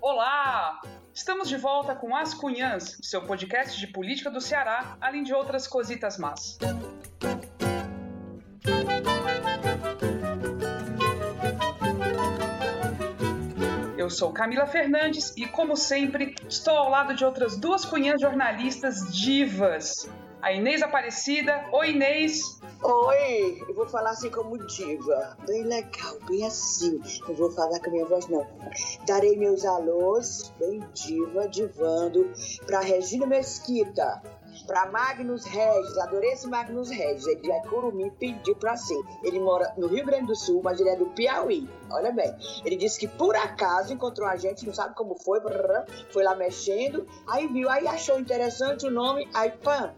Olá! Estamos de volta com As Cunhãs, seu podcast de política do Ceará, além de outras cositas más. Eu sou Camila Fernandes e, como sempre, estou ao lado de outras duas cunhãs jornalistas divas. A Inês Aparecida. Oi, Inês! Oi, eu vou falar assim como diva, bem legal, bem assim. Não vou falar com a minha voz, não. Darei meus alôs, bem diva, divando, para Regina Mesquita, para Magnus Regis, adorei esse Magnus Regis, ele é Curumim, pediu para ser. Ele mora no Rio Grande do Sul, mas ele é do Piauí, olha bem. Ele disse que por acaso encontrou a gente, não sabe como foi, foi lá mexendo, aí viu, aí achou interessante o nome, aí pã,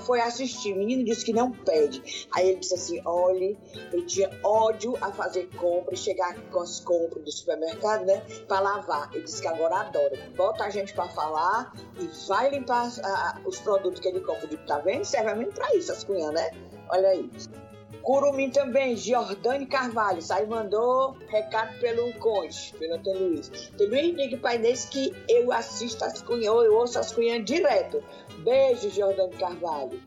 foi assistir. O menino disse que não pede. Aí ele disse assim: olhe, ele tinha ódio a fazer compras, chegar com as compras do supermercado, né? Pra lavar. Ele disse que agora adora. Bota a gente pra falar e vai limpar a, os produtos que ele compra. Eu tá vendo? Serve mesmo pra isso, as cunhas, né? Olha aí. Curumim também, Jordane Carvalho, sai mandou recado pelo Conde, pelo Antônio Luiz. Também diga para Inês que eu assisto as cunhas, eu ouço as cunhas direto. Beijo, Jordane Carvalho.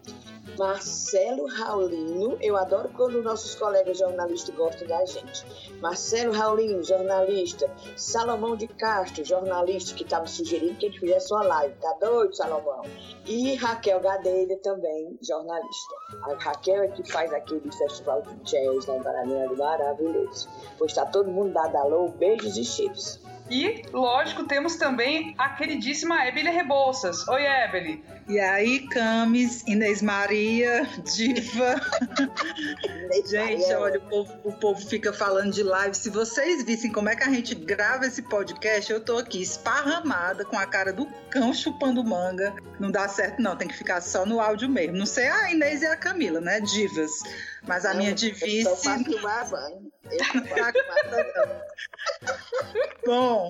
Marcelo Raulino, eu adoro quando nossos colegas jornalistas gostam da gente. Marcelo Raulino, jornalista. Salomão de Castro, jornalista, que estava sugerindo que a gente fizesse uma live. Tá doido, Salomão? E Raquel Gadelha também, jornalista. A Raquel é que faz aquele festival de jazz lá em Paraná, maravilhoso. Pois está todo mundo dado alô, beijos e chips. E, lógico, temos também a queridíssima Ebele Rebouças. Oi, Ebele. E aí, Camis, Inês Maria, Diva. gente, olha, o povo, o povo fica falando de live. Se vocês vissem como é que a gente grava esse podcast, eu tô aqui esparramada com a cara do cão chupando manga. Não dá certo, não. Tem que ficar só no áudio mesmo. Não sei a Inês e a Camila, né? Divas. Mas a minha banho. Bom,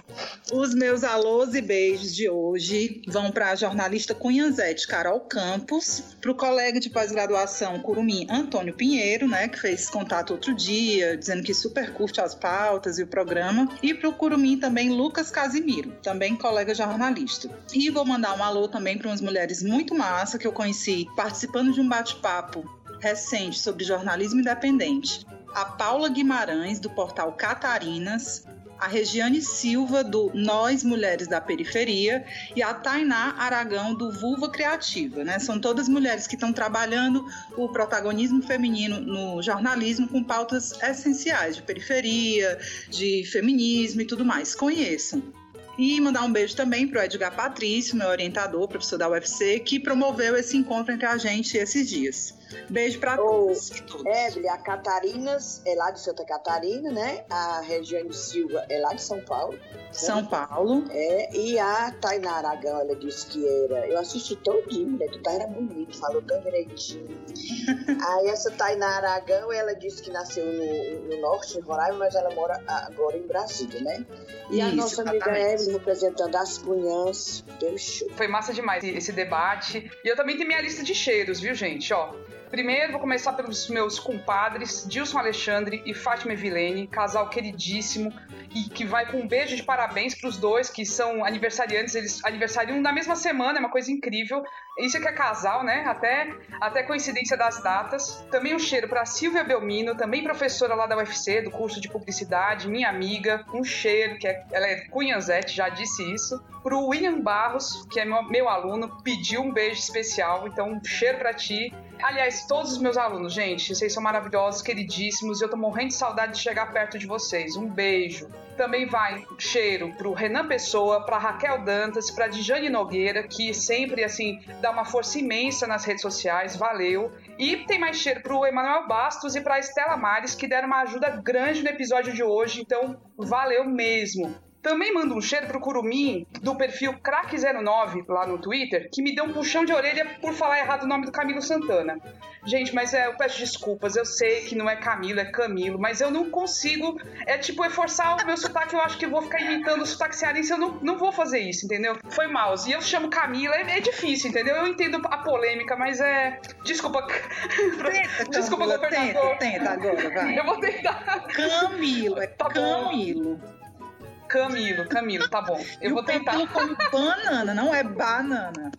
os meus alôs e beijos de hoje vão para a jornalista Cunhanzete Carol Campos, para o colega de pós-graduação Curumim Antônio Pinheiro, né, que fez contato outro dia, dizendo que super curte as pautas e o programa, e para o Curumim também Lucas Casimiro, também colega jornalista. E vou mandar um alô também para umas mulheres muito massa que eu conheci participando de um bate-papo recente sobre jornalismo independente a Paula Guimarães, do portal Catarinas, a Regiane Silva, do Nós Mulheres da Periferia, e a Tainá Aragão, do Vulva Criativa. Né? São todas mulheres que estão trabalhando o protagonismo feminino no jornalismo com pautas essenciais de periferia, de feminismo e tudo mais. Conheçam. E mandar um beijo também para o Edgar Patrício, meu orientador, professor da UFC, que promoveu esse encontro entre a gente esses dias. Beijo para todos. Evelyn, a Catarinas é lá de Santa Catarina, né? A Regiane Silva é lá de São Paulo. Né? São Paulo. É, e a Tainara Aragão, ela disse que era. Eu assisti todinho, né? Tu era bonito, falou tão direitinho. Aí essa Tainara Aragão, ela disse que nasceu no, no norte, em Roraima, mas ela mora agora em Brasília, né? E Isso, a nossa amiga Evelyn representando as cunhãs, deu show. Foi massa demais esse debate. E eu também tenho minha lista de cheiros, viu, gente? Ó, Primeiro, vou começar pelos meus compadres, Dilson Alexandre e Fátima Evilene, casal queridíssimo, e que vai com um beijo de parabéns para os dois, que são aniversariantes, eles aniversariam na mesma semana, é uma coisa incrível. Isso é que é casal, né? Até, até coincidência das datas. Também um cheiro para Silvia Belmino, também professora lá da UFC, do curso de publicidade, minha amiga. Um cheiro, que é, ela é Cunhanzete, já disse isso. Pro William Barros, que é meu, meu aluno, pediu um beijo especial, então um cheiro para ti. Aliás, todos os meus alunos, gente, vocês são maravilhosos, queridíssimos, e eu tô morrendo de saudade de chegar perto de vocês. Um beijo. Também vai cheiro pro Renan Pessoa, pra Raquel Dantas, pra Dijane Nogueira, que sempre, assim, dá uma força imensa nas redes sociais, valeu. E tem mais cheiro pro Emanuel Bastos e pra Estela Mares, que deram uma ajuda grande no episódio de hoje, então valeu mesmo. Também mando um cheiro pro Curumim do perfil Crack09 lá no Twitter, que me deu um puxão de orelha por falar errado o nome do Camilo Santana. Gente, mas é, eu peço desculpas, eu sei que não é Camilo, é Camilo, mas eu não consigo. É tipo, é forçar o meu sotaque, eu acho que vou ficar imitando o sotaque cearense, eu não, não vou fazer isso, entendeu? Foi mouse. E eu chamo Camila, é, é difícil, entendeu? Eu entendo a polêmica, mas é. Desculpa. Tenta, desculpa, Camila, governador. Tenta, tenta agora, vai. Eu vou tentar. Camilo, é tá Camilo. Bom. Camilo, Camilo, tá bom. Eu vou tentar. Camilo banana, não é banana.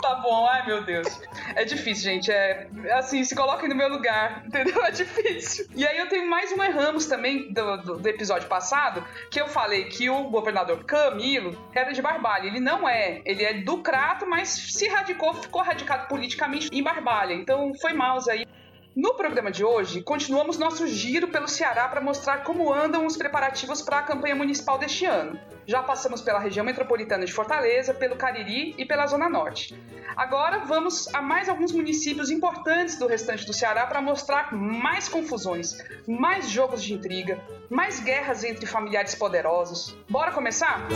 Tá bom, ai meu Deus. É difícil, gente. É assim, se coloquem no meu lugar, entendeu? É difícil. E aí eu tenho mais um erramos também do, do, do, episódio passado, que eu falei que o governador Camilo era de Barbalha. Ele não é. Ele é do Crato, mas se radicou, ficou radicado politicamente em Barbalha. Então foi mouse aí. No programa de hoje, continuamos nosso giro pelo Ceará para mostrar como andam os preparativos para a campanha municipal deste ano. Já passamos pela região metropolitana de Fortaleza, pelo Cariri e pela Zona Norte. Agora vamos a mais alguns municípios importantes do restante do Ceará para mostrar mais confusões, mais jogos de intriga, mais guerras entre familiares poderosos. Bora começar?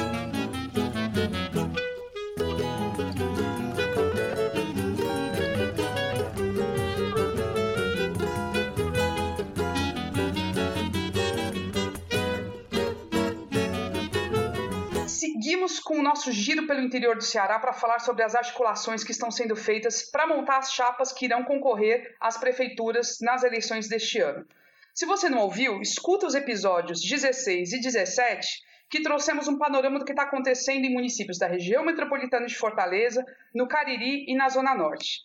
Seguimos com o nosso giro pelo interior do Ceará para falar sobre as articulações que estão sendo feitas para montar as chapas que irão concorrer às prefeituras nas eleições deste ano. Se você não ouviu, escuta os episódios 16 e 17, que trouxemos um panorama do que está acontecendo em municípios da região metropolitana de Fortaleza, no Cariri e na Zona Norte.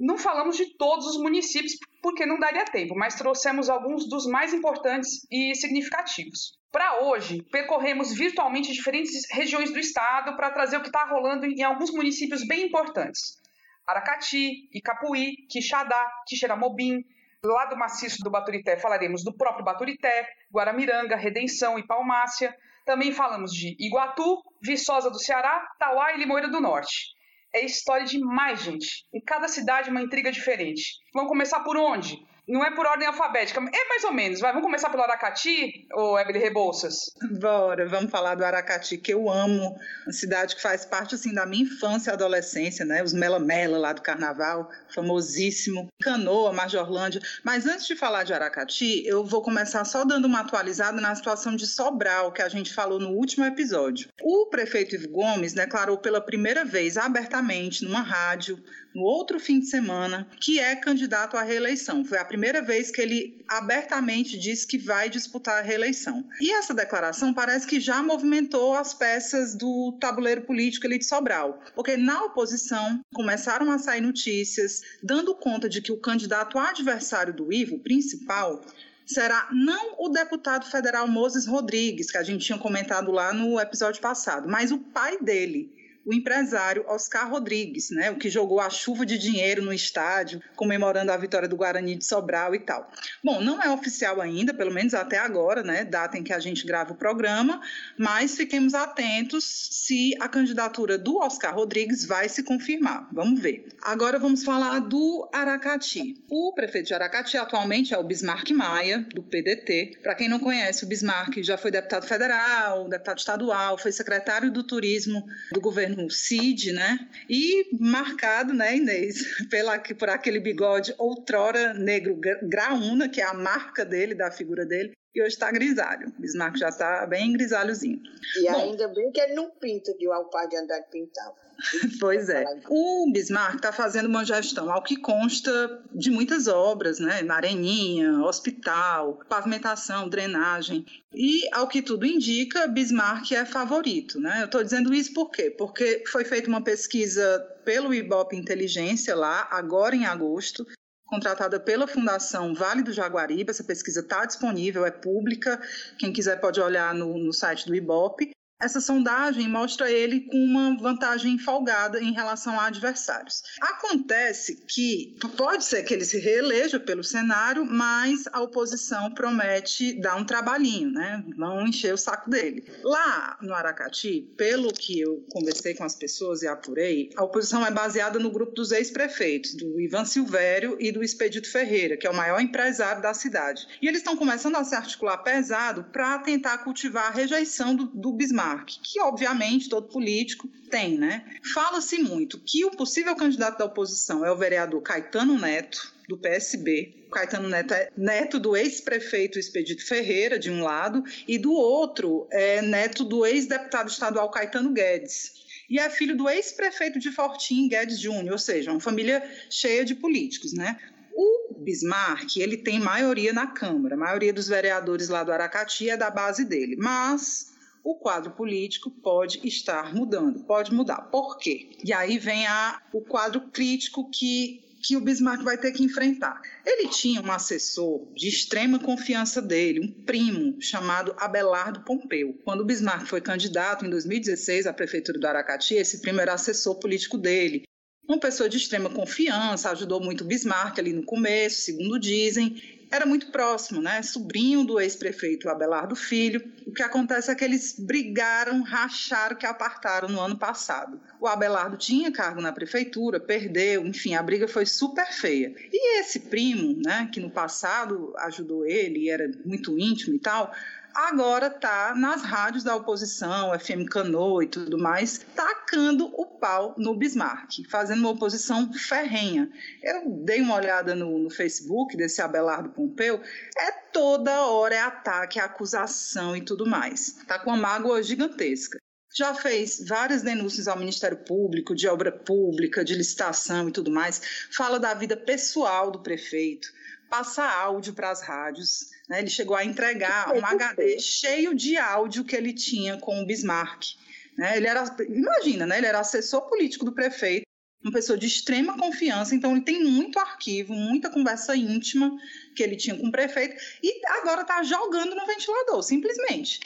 Não falamos de todos os municípios porque não daria tempo, mas trouxemos alguns dos mais importantes e significativos. Para hoje, percorremos virtualmente diferentes regiões do estado para trazer o que está rolando em alguns municípios bem importantes. Aracati, Icapuí, Quixadá, Quixeramobim, lá do maciço do Baturité falaremos do próprio Baturité, Guaramiranga, Redenção e Palmácia. Também falamos de Iguatu, Viçosa do Ceará, Tauá e Limoeiro do Norte. É história demais, gente. Em cada cidade uma intriga diferente. Vamos começar por onde? Não é por ordem alfabética, é mais ou menos. Vai, vamos começar pelo Aracati, ou Evelyn Rebouças? Bora, vamos falar do Aracati, que eu amo. Uma cidade que faz parte, assim, da minha infância e adolescência, né? Os Mela Mela lá do Carnaval, famosíssimo. Canoa, Majorlândia. Mas antes de falar de Aracati, eu vou começar só dando uma atualizada na situação de Sobral, que a gente falou no último episódio. O prefeito Ivo Gomes declarou pela primeira vez abertamente numa rádio no outro fim de semana, que é candidato à reeleição. Foi a primeira vez que ele abertamente disse que vai disputar a reeleição. E essa declaração parece que já movimentou as peças do tabuleiro político ali de Sobral, porque na oposição começaram a sair notícias dando conta de que o candidato adversário do Ivo, principal, será não o deputado federal Moses Rodrigues, que a gente tinha comentado lá no episódio passado, mas o pai dele, o empresário Oscar Rodrigues, né, o que jogou a chuva de dinheiro no estádio, comemorando a vitória do Guarani de Sobral e tal. Bom, não é oficial ainda, pelo menos até agora, né, data em que a gente grava o programa, mas fiquemos atentos se a candidatura do Oscar Rodrigues vai se confirmar. Vamos ver. Agora vamos falar do Aracati. O prefeito de Aracati atualmente é o Bismarck Maia, do PDT. Para quem não conhece, o Bismarck já foi deputado federal, deputado estadual, foi secretário do turismo do governo governo Cid, né? E marcado, né, Inês, pela, por aquele bigode outrora negro graúna, que é a marca dele, da figura dele, e hoje está grisalho. Bismarck já está bem grisalhozinho. E Bom, ainda bem que ele não pinta, que o pai de Andrade pintava. pois é. O Bismarck está fazendo uma gestão, ao que consta de muitas obras, né? Mareninha, hospital, pavimentação, drenagem. E, ao que tudo indica, Bismarck é favorito, né? Eu estou dizendo isso por quê? Porque foi feita uma pesquisa pelo Ibope Inteligência lá, agora em agosto, contratada pela Fundação Vale do Jaguaribe. Essa pesquisa está disponível, é pública. Quem quiser pode olhar no, no site do IBOP essa sondagem mostra ele com uma vantagem folgada em relação a adversários. Acontece que pode ser que ele se reeleja pelo cenário, mas a oposição promete dar um trabalhinho, né? Vão encher o saco dele. Lá no Aracati, pelo que eu conversei com as pessoas e apurei, a oposição é baseada no grupo dos ex-prefeitos, do Ivan Silvério e do Expedito Ferreira, que é o maior empresário da cidade. E eles estão começando a se articular pesado para tentar cultivar a rejeição do, do Bismarck que obviamente todo político tem, né? Fala-se muito que o possível candidato da oposição é o vereador Caetano Neto, do PSB. O Caetano Neto é neto do ex-prefeito Expedito Ferreira, de um lado, e do outro é neto do ex-deputado estadual Caetano Guedes e é filho do ex-prefeito de Fortim, Guedes Júnior, ou seja, uma família cheia de políticos, né? O Bismarck, ele tem maioria na Câmara, a maioria dos vereadores lá do Aracati é da base dele, mas o quadro político pode estar mudando, pode mudar. Por quê? E aí vem a, o quadro crítico que que o Bismarck vai ter que enfrentar. Ele tinha um assessor de extrema confiança dele, um primo chamado Abelardo Pompeu. Quando o Bismarck foi candidato em 2016 à prefeitura do Aracati, esse primo era assessor político dele. Uma pessoa de extrema confiança, ajudou muito o Bismarck ali no começo, segundo dizem, era muito próximo, né? Sobrinho do ex-prefeito Abelardo Filho. O que acontece é que eles brigaram, racharam, que apartaram no ano passado. O Abelardo tinha cargo na prefeitura, perdeu, enfim, a briga foi super feia. E esse primo, né, que no passado ajudou ele, era muito íntimo e tal, agora está nas rádios da oposição, FM Cano e tudo mais, tacando o pau no Bismarck, fazendo uma oposição ferrenha. Eu dei uma olhada no, no Facebook desse Abelardo Pompeu, é toda hora é ataque, é acusação e tudo mais. Tá com uma mágoa gigantesca. Já fez várias denúncias ao Ministério Público, de obra pública, de licitação e tudo mais. Fala da vida pessoal do prefeito, passa áudio para as rádios né? Ele chegou a entregar um HD cheio de áudio que ele tinha com o Bismarck. Né? Ele era, imagina, né? ele era assessor político do prefeito, uma pessoa de extrema confiança, então ele tem muito arquivo, muita conversa íntima que ele tinha com o prefeito, e agora está jogando no ventilador, simplesmente.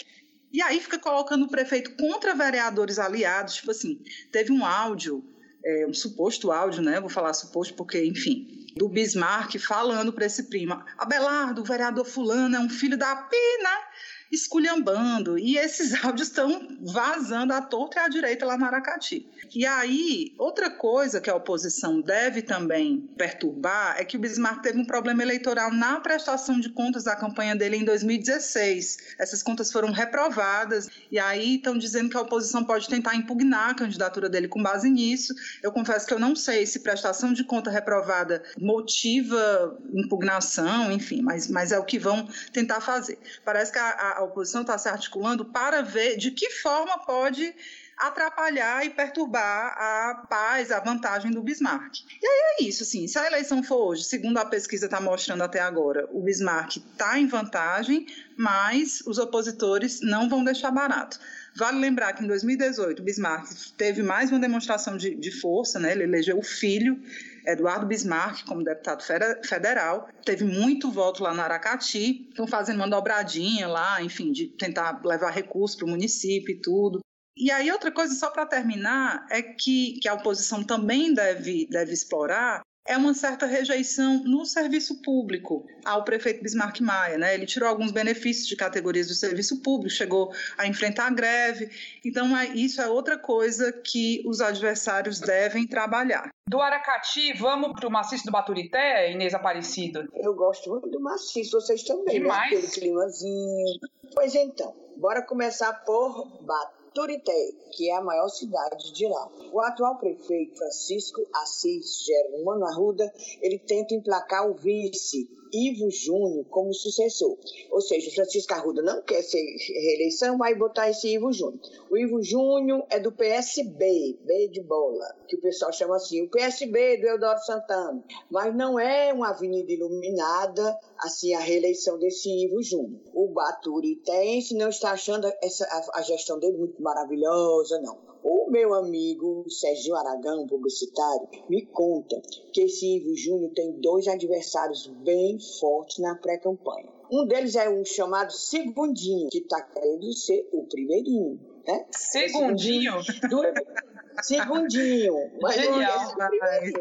E aí fica colocando o prefeito contra vereadores aliados, tipo assim, teve um áudio, é, um suposto áudio, né? Vou falar suposto porque, enfim, do Bismarck falando para esse primo: Abelardo, o vereador Fulano é um filho da pina esculhambando. E esses áudios estão vazando à torta e à direita lá no Aracati. E aí, outra coisa que a oposição deve também perturbar é que o Bismarck teve um problema eleitoral na prestação de contas da campanha dele em 2016. Essas contas foram reprovadas e aí estão dizendo que a oposição pode tentar impugnar a candidatura dele com base nisso. Eu confesso que eu não sei se prestação de conta reprovada motiva impugnação, enfim, mas, mas é o que vão tentar fazer. Parece que a, a oposição está se articulando para ver de que forma pode atrapalhar e perturbar a paz, a vantagem do Bismarck. E aí é isso, assim, se a eleição for hoje, segundo a pesquisa está mostrando até agora, o Bismarck está em vantagem, mas os opositores não vão deixar barato. Vale lembrar que em 2018 o Bismarck teve mais uma demonstração de, de força, né? ele elegeu o filho Eduardo Bismarck como deputado federal, teve muito voto lá no Aracati, estão fazendo uma dobradinha lá, enfim, de tentar levar recursos para o município e tudo. E aí, outra coisa, só para terminar, é que, que a oposição também deve, deve explorar é uma certa rejeição no serviço público ao prefeito Bismarck Maia. Né? Ele tirou alguns benefícios de categorias do serviço público, chegou a enfrentar a greve. Então, é, isso é outra coisa que os adversários devem trabalhar. Do Aracati, vamos para o maciço do Baturité, Inês Aparecido? Eu gosto muito do maciço, vocês também, né? Demais. né? Aquele climazinho. Pois então, bora começar por Baturité. Turité, que é a maior cidade de lá. O atual prefeito Francisco Assis Germano Arruda, ele tenta emplacar o vice Ivo Júnior como sucessor. Ou seja, Francisco Arruda não quer ser reeleição, vai botar esse Ivo Júnior. O Ivo Júnior é do PSB, B de bola, que o pessoal chama assim, o PSB do Eudoro Santana. Mas não é uma avenida iluminada, assim, a reeleição desse Ivo Júnior. O Baturitense não está achando essa, a, a gestão dele muito maravilhosa, não. O meu amigo Serginho Aragão, publicitário, me conta que esse Ivo Júnior tem dois adversários bem fortes na pré-campanha. Um deles é o chamado Segundinho, que está querendo ser o primeirinho. Né? Segundinho? Segundinho. Mas Genial, é esse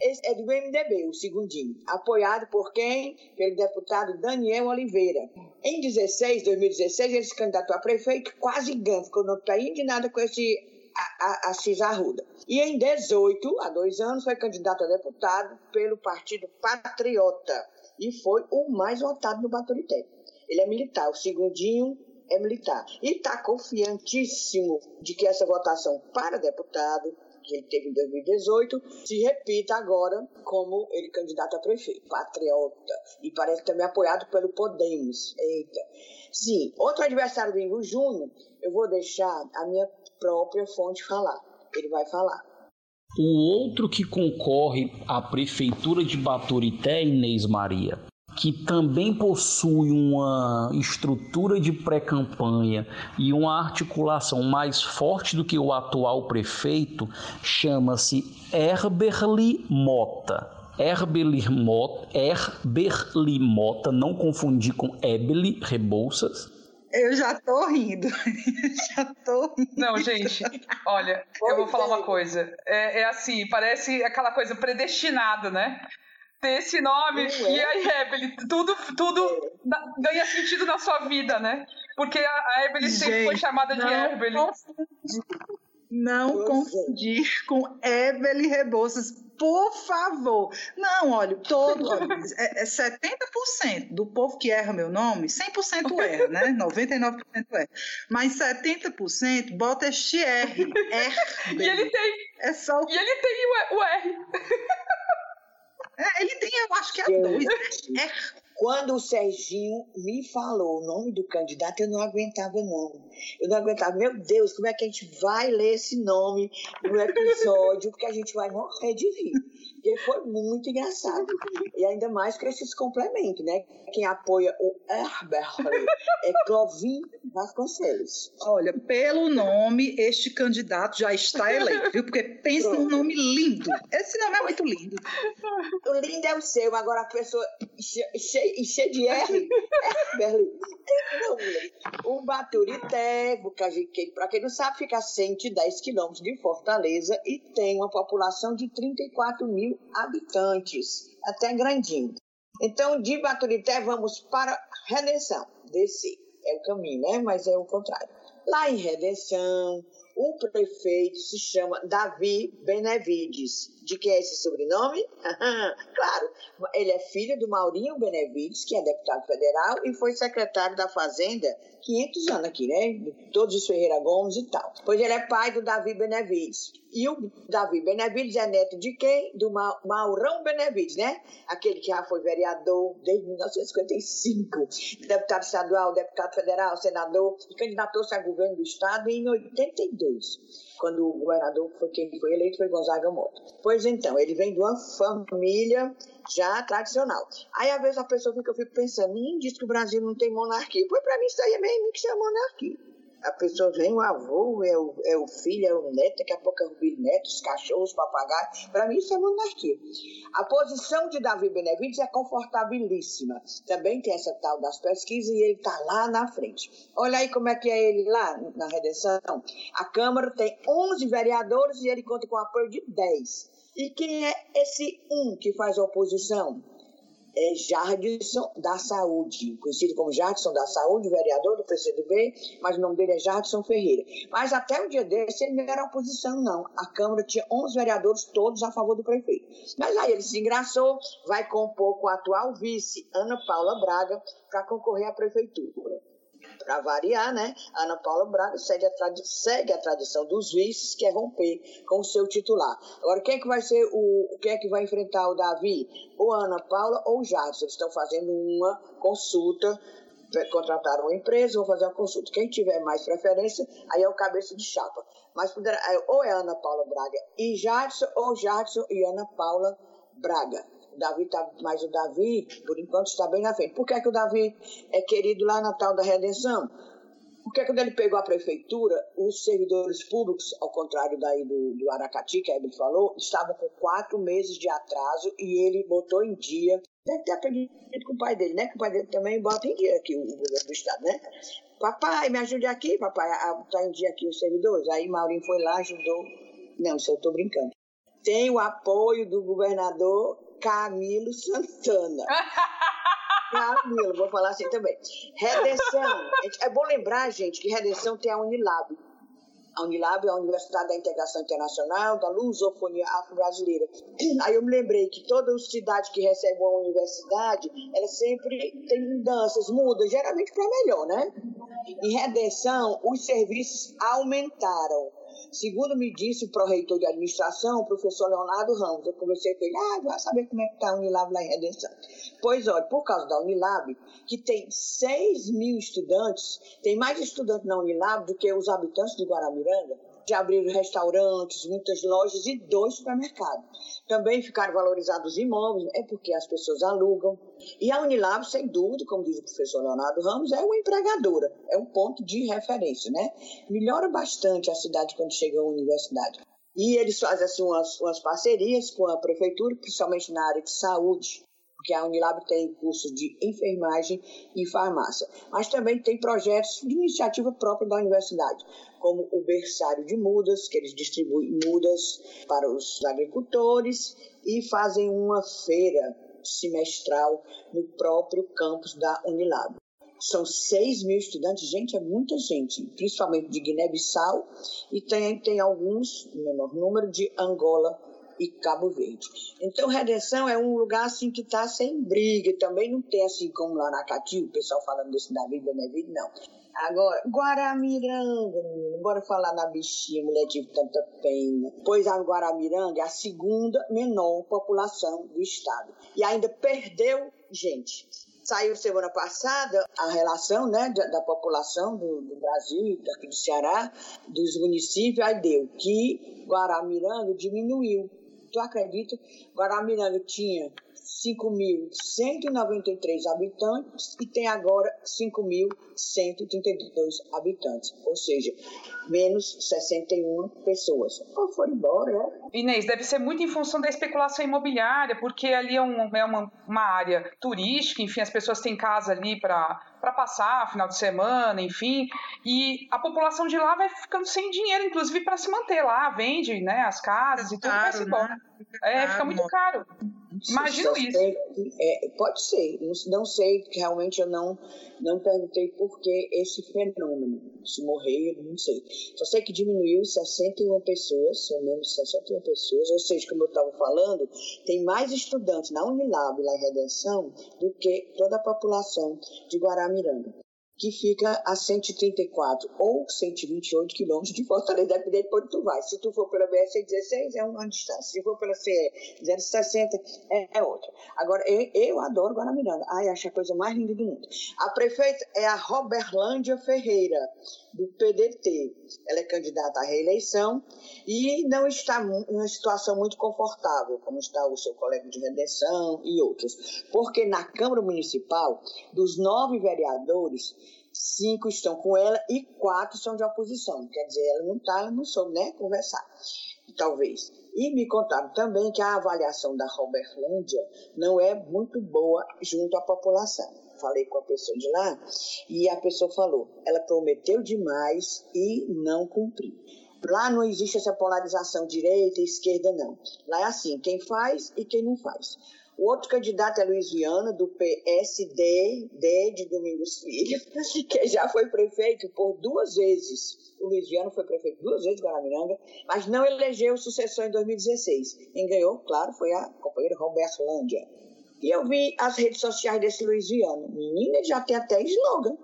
é do MDB, o segundinho, apoiado por quem? Pelo deputado Daniel Oliveira. Em 16, 2016, ele se candidatou a prefeito, quase ganhou, ficou de nada com esse a, a, a Arruda. E em 18, há dois anos, foi candidato a deputado pelo Partido Patriota e foi o mais votado no Baturité. Ele é militar, o segundinho é militar. E está confiantíssimo de que essa votação para deputado que ele teve em 2018 se repita agora como ele candidato a prefeito, patriota, e parece também apoiado pelo Podemos. Eita. Sim, outro adversário do Ingo Júnior, eu vou deixar a minha própria fonte falar. Ele vai falar. O outro que concorre à prefeitura de Baturité, Inês Maria, que também possui uma estrutura de pré-campanha e uma articulação mais forte do que o atual prefeito, chama-se Herberly Mota. Herberly Mota, Herberly Mota, não confundir com Ebeli Rebouças. Eu já tô rindo. já tô rindo. Não, gente, olha, eu vou falar uma coisa. É, é assim, parece aquela coisa predestinada, né? Ter esse nome é. e a Evelyn, tudo, tudo ganha sentido na sua vida, né? Porque a, a Evelyn Gente, sempre foi chamada de Evelyn. Não confundir com Evelyn Rebouças, por favor. Não, olha, todo, é, é 70% do povo que erra meu nome, 100% erra, né? 99% erra. Mas 70% bota este R. R e ele tem. É só... E ele tem o, o R. É, ele tem, eu acho que é dois. Né? É. Quando o Serginho me falou o nome do candidato, eu não aguentava, não. Eu não aguentava. Meu Deus, como é que a gente vai ler esse nome no episódio? Porque a gente vai morrer de rir. Porque foi muito engraçado. E ainda mais com esses complementos, né? Quem apoia o Herbert é Clovin Vasconcelos. Olha, pelo nome, este candidato já está eleito, viu? Porque pensa num nome lindo. Esse nome é muito lindo. O lindo é o seu, agora a pessoa cheia, cheia de R. Herbert. O Baturité, para quem não sabe, fica a 110 quilômetros de Fortaleza e tem uma população de 34 mil habitantes, até grandinho. Então, de Baturité, vamos para Redenção. Descer. É o caminho, né? Mas é o contrário. Lá em Redenção, o prefeito se chama Davi Benevides. De que é esse sobrenome? claro, ele é filho do Maurinho Benevides, que é deputado federal e foi secretário da Fazenda 500 anos aqui, né? Todos os Ferreira Gomes e tal. Pois ele é pai do Davi Benevides. E o Davi Benevides é neto de quem? Do Ma Maurão Benevides, né? Aquele que já foi vereador desde 1955, deputado estadual, deputado federal, senador, e candidatou-se a governo do estado em 82 quando o governador foi quem foi eleito foi Gonzaga Mota. Pois então, ele vem de uma família já tradicional. Aí, às vezes, a pessoa fica, eu fico pensando, ninguém diz que o Brasil não tem monarquia. Pois, para mim, isso aí é mesmo que chama monarquia. A pessoa vem, o avô, é o, é o filho, é o neto, daqui a pouco é o bisneto, os cachorros, os papagaios. Para mim, isso é monarquia. A posição de Davi Benevides é confortabilíssima. Também tem essa tal das pesquisas e ele está lá na frente. Olha aí como é que é ele lá na redenção. A Câmara tem 11 vereadores e ele conta com o apoio de 10. E quem é esse um que faz oposição? É Jardson da Saúde, conhecido como Jardson da Saúde, vereador do PCdoB, mas o nome dele é Jardson Ferreira. Mas até o dia desse ele não era oposição, não. A Câmara tinha 11 vereadores, todos a favor do prefeito. Mas aí ele se engraçou, vai compor com a atual vice, Ana Paula Braga, para concorrer à prefeitura para variar, né? Ana Paula Braga segue a, segue a tradição dos vices, que é romper com o seu titular. Agora, quem é que vai ser o. Quem é que vai enfrentar o Davi? Ou Ana Paula ou o Jardim. Eles estão fazendo uma consulta contrataram uma empresa, vão fazer uma consulta. Quem tiver mais preferência, aí é o cabeça de chapa. Mas poderá, ou é Ana Paula Braga e Jadson, ou Jadson e Ana Paula Braga. Davi tá, mas o Davi, por enquanto, está bem na frente. Por que, é que o Davi é querido lá na tal da redenção? Porque quando ele pegou a prefeitura, os servidores públicos, ao contrário daí do, do Aracati, que ele falou, estavam com quatro meses de atraso e ele botou em dia. Deve ter aprendido com o pai dele, né? Que o pai dele também bota em dia aqui o, governo do estado, né? Papai, me ajude aqui, papai, a botar em dia aqui os servidores. Aí Maurinho foi lá, ajudou. Não, isso eu estou brincando. Tem o apoio do governador Camilo Santana. Camilo, vou falar assim também. Redenção. É bom lembrar, gente, que Redenção tem a Unilab. A Unilab é a Universidade da Integração Internacional, da Lusofonia Afro-Brasileira. Aí eu me lembrei que toda cidade que recebe uma universidade, ela sempre tem mudanças, muda, geralmente para melhor, né? Em Redenção, os serviços aumentaram Segundo me disse o pró-reitor de administração, o professor Leonardo Ramos, eu conversei com ele, ah, vai saber como é que está a Unilab lá em Redenção. Pois olha, por causa da Unilab, que tem 6 mil estudantes, tem mais estudantes na Unilab do que os habitantes de Guaramiranga, já abriram restaurantes, muitas lojas e dois supermercados. Também ficaram valorizados os imóveis, é porque as pessoas alugam. E a Unilab, sem dúvida, como diz o professor Leonardo Ramos, é uma empregadora, é um ponto de referência, né? Melhora bastante a cidade quando chega à universidade. E eles fazem assim, umas, umas parcerias com a prefeitura, principalmente na área de saúde, porque a Unilab tem curso de enfermagem e farmácia. Mas também tem projetos de iniciativa própria da universidade, como o berçário de mudas, que eles distribuem mudas para os agricultores e fazem uma feira semestral no próprio campus da Unilab. São 6 mil estudantes, gente, é muita gente, principalmente de Guiné-Bissau, e tem, tem alguns, menor número, de Angola e Cabo Verde. Então, Redenção é um lugar assim que está sem briga, também não tem assim como lá na Cati, o pessoal falando desse Davi Benevido, não. Agora, Guaramiranga, menino, bora falar na bichinha, mulher de tanta pena. Pois a Guaramiranga é a segunda menor população do estado. E ainda perdeu gente. Saiu semana passada a relação né, da, da população do, do, Brasil, daqui do Ceará, dos municípios, aí deu que Guaramiranga diminuiu. Tu acredita? Guaramiranga tinha 5.193 habitantes e tem agora 5.132 habitantes, ou seja, menos 61 pessoas. Ou foram embora, né? Inês, deve ser muito em função da especulação imobiliária, porque ali é, um, é uma, uma área turística, enfim, as pessoas têm casa ali para passar, final de semana, enfim, e a população de lá vai ficando sem dinheiro, inclusive para se manter lá, vende né, as casas e tudo, vai se embora. Né? É, fica muito caro. Imagino isso. é, pode ser, não, sei, realmente eu não, não perguntei por que esse fenômeno. Se morrer, eu não sei. Só sei que diminuiu 61 pessoas, são menos 61 pessoas, ou seja, como eu estava falando, tem mais estudantes na Unilab, lá em Redenção, do que toda a população de Guaramiranga que fica a 134 ou 128 quilômetros de Fortaleza, dependendo de onde tu vai. Se tu for pela BR-116, é uma distância. Se for pela CE 060, é, é outra. Agora, eu, eu adoro Guaramiranga. Ai, acho a coisa mais linda do mundo. A prefeita é a Roberlândia Ferreira, do PDT. Ela é candidata à reeleição e não está numa situação muito confortável, como está o seu colega de redenção e outros. Porque na Câmara Municipal, dos nove vereadores, cinco estão com ela e quatro são de oposição. Quer dizer, ela não está, ela não soube né, conversar, talvez. E me contaram também que a avaliação da Robertlândia não é muito boa junto à população. Falei com a pessoa de lá e a pessoa falou: ela prometeu demais e não cumpriu. Lá não existe essa polarização direita e esquerda, não. Lá é assim: quem faz e quem não faz. O outro candidato é Luiz Viana, do PSD, D de Domingos Filho, que já foi prefeito por duas vezes. O Luiz Viana foi prefeito duas vezes de Guaramiranga, mas não elegeu sucessor em 2016. Quem ganhou, claro, foi a companheira Roberto Lândia. E eu vi as redes sociais desse Luiz. Menina, já tem até slogan.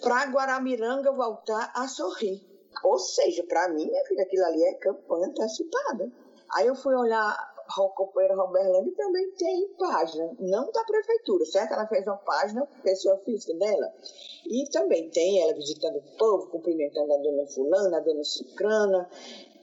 Para Guaramiranga voltar a sorrir. Ou seja, para mim, filha, aquilo ali é campanha antecipada. Aí eu fui olhar o companheiro Roberlândia também tem página, não da prefeitura, certo? Ela fez uma página, pessoa física dela. E também tem ela visitando o povo, cumprimentando a dona fulana, a dona cicrana.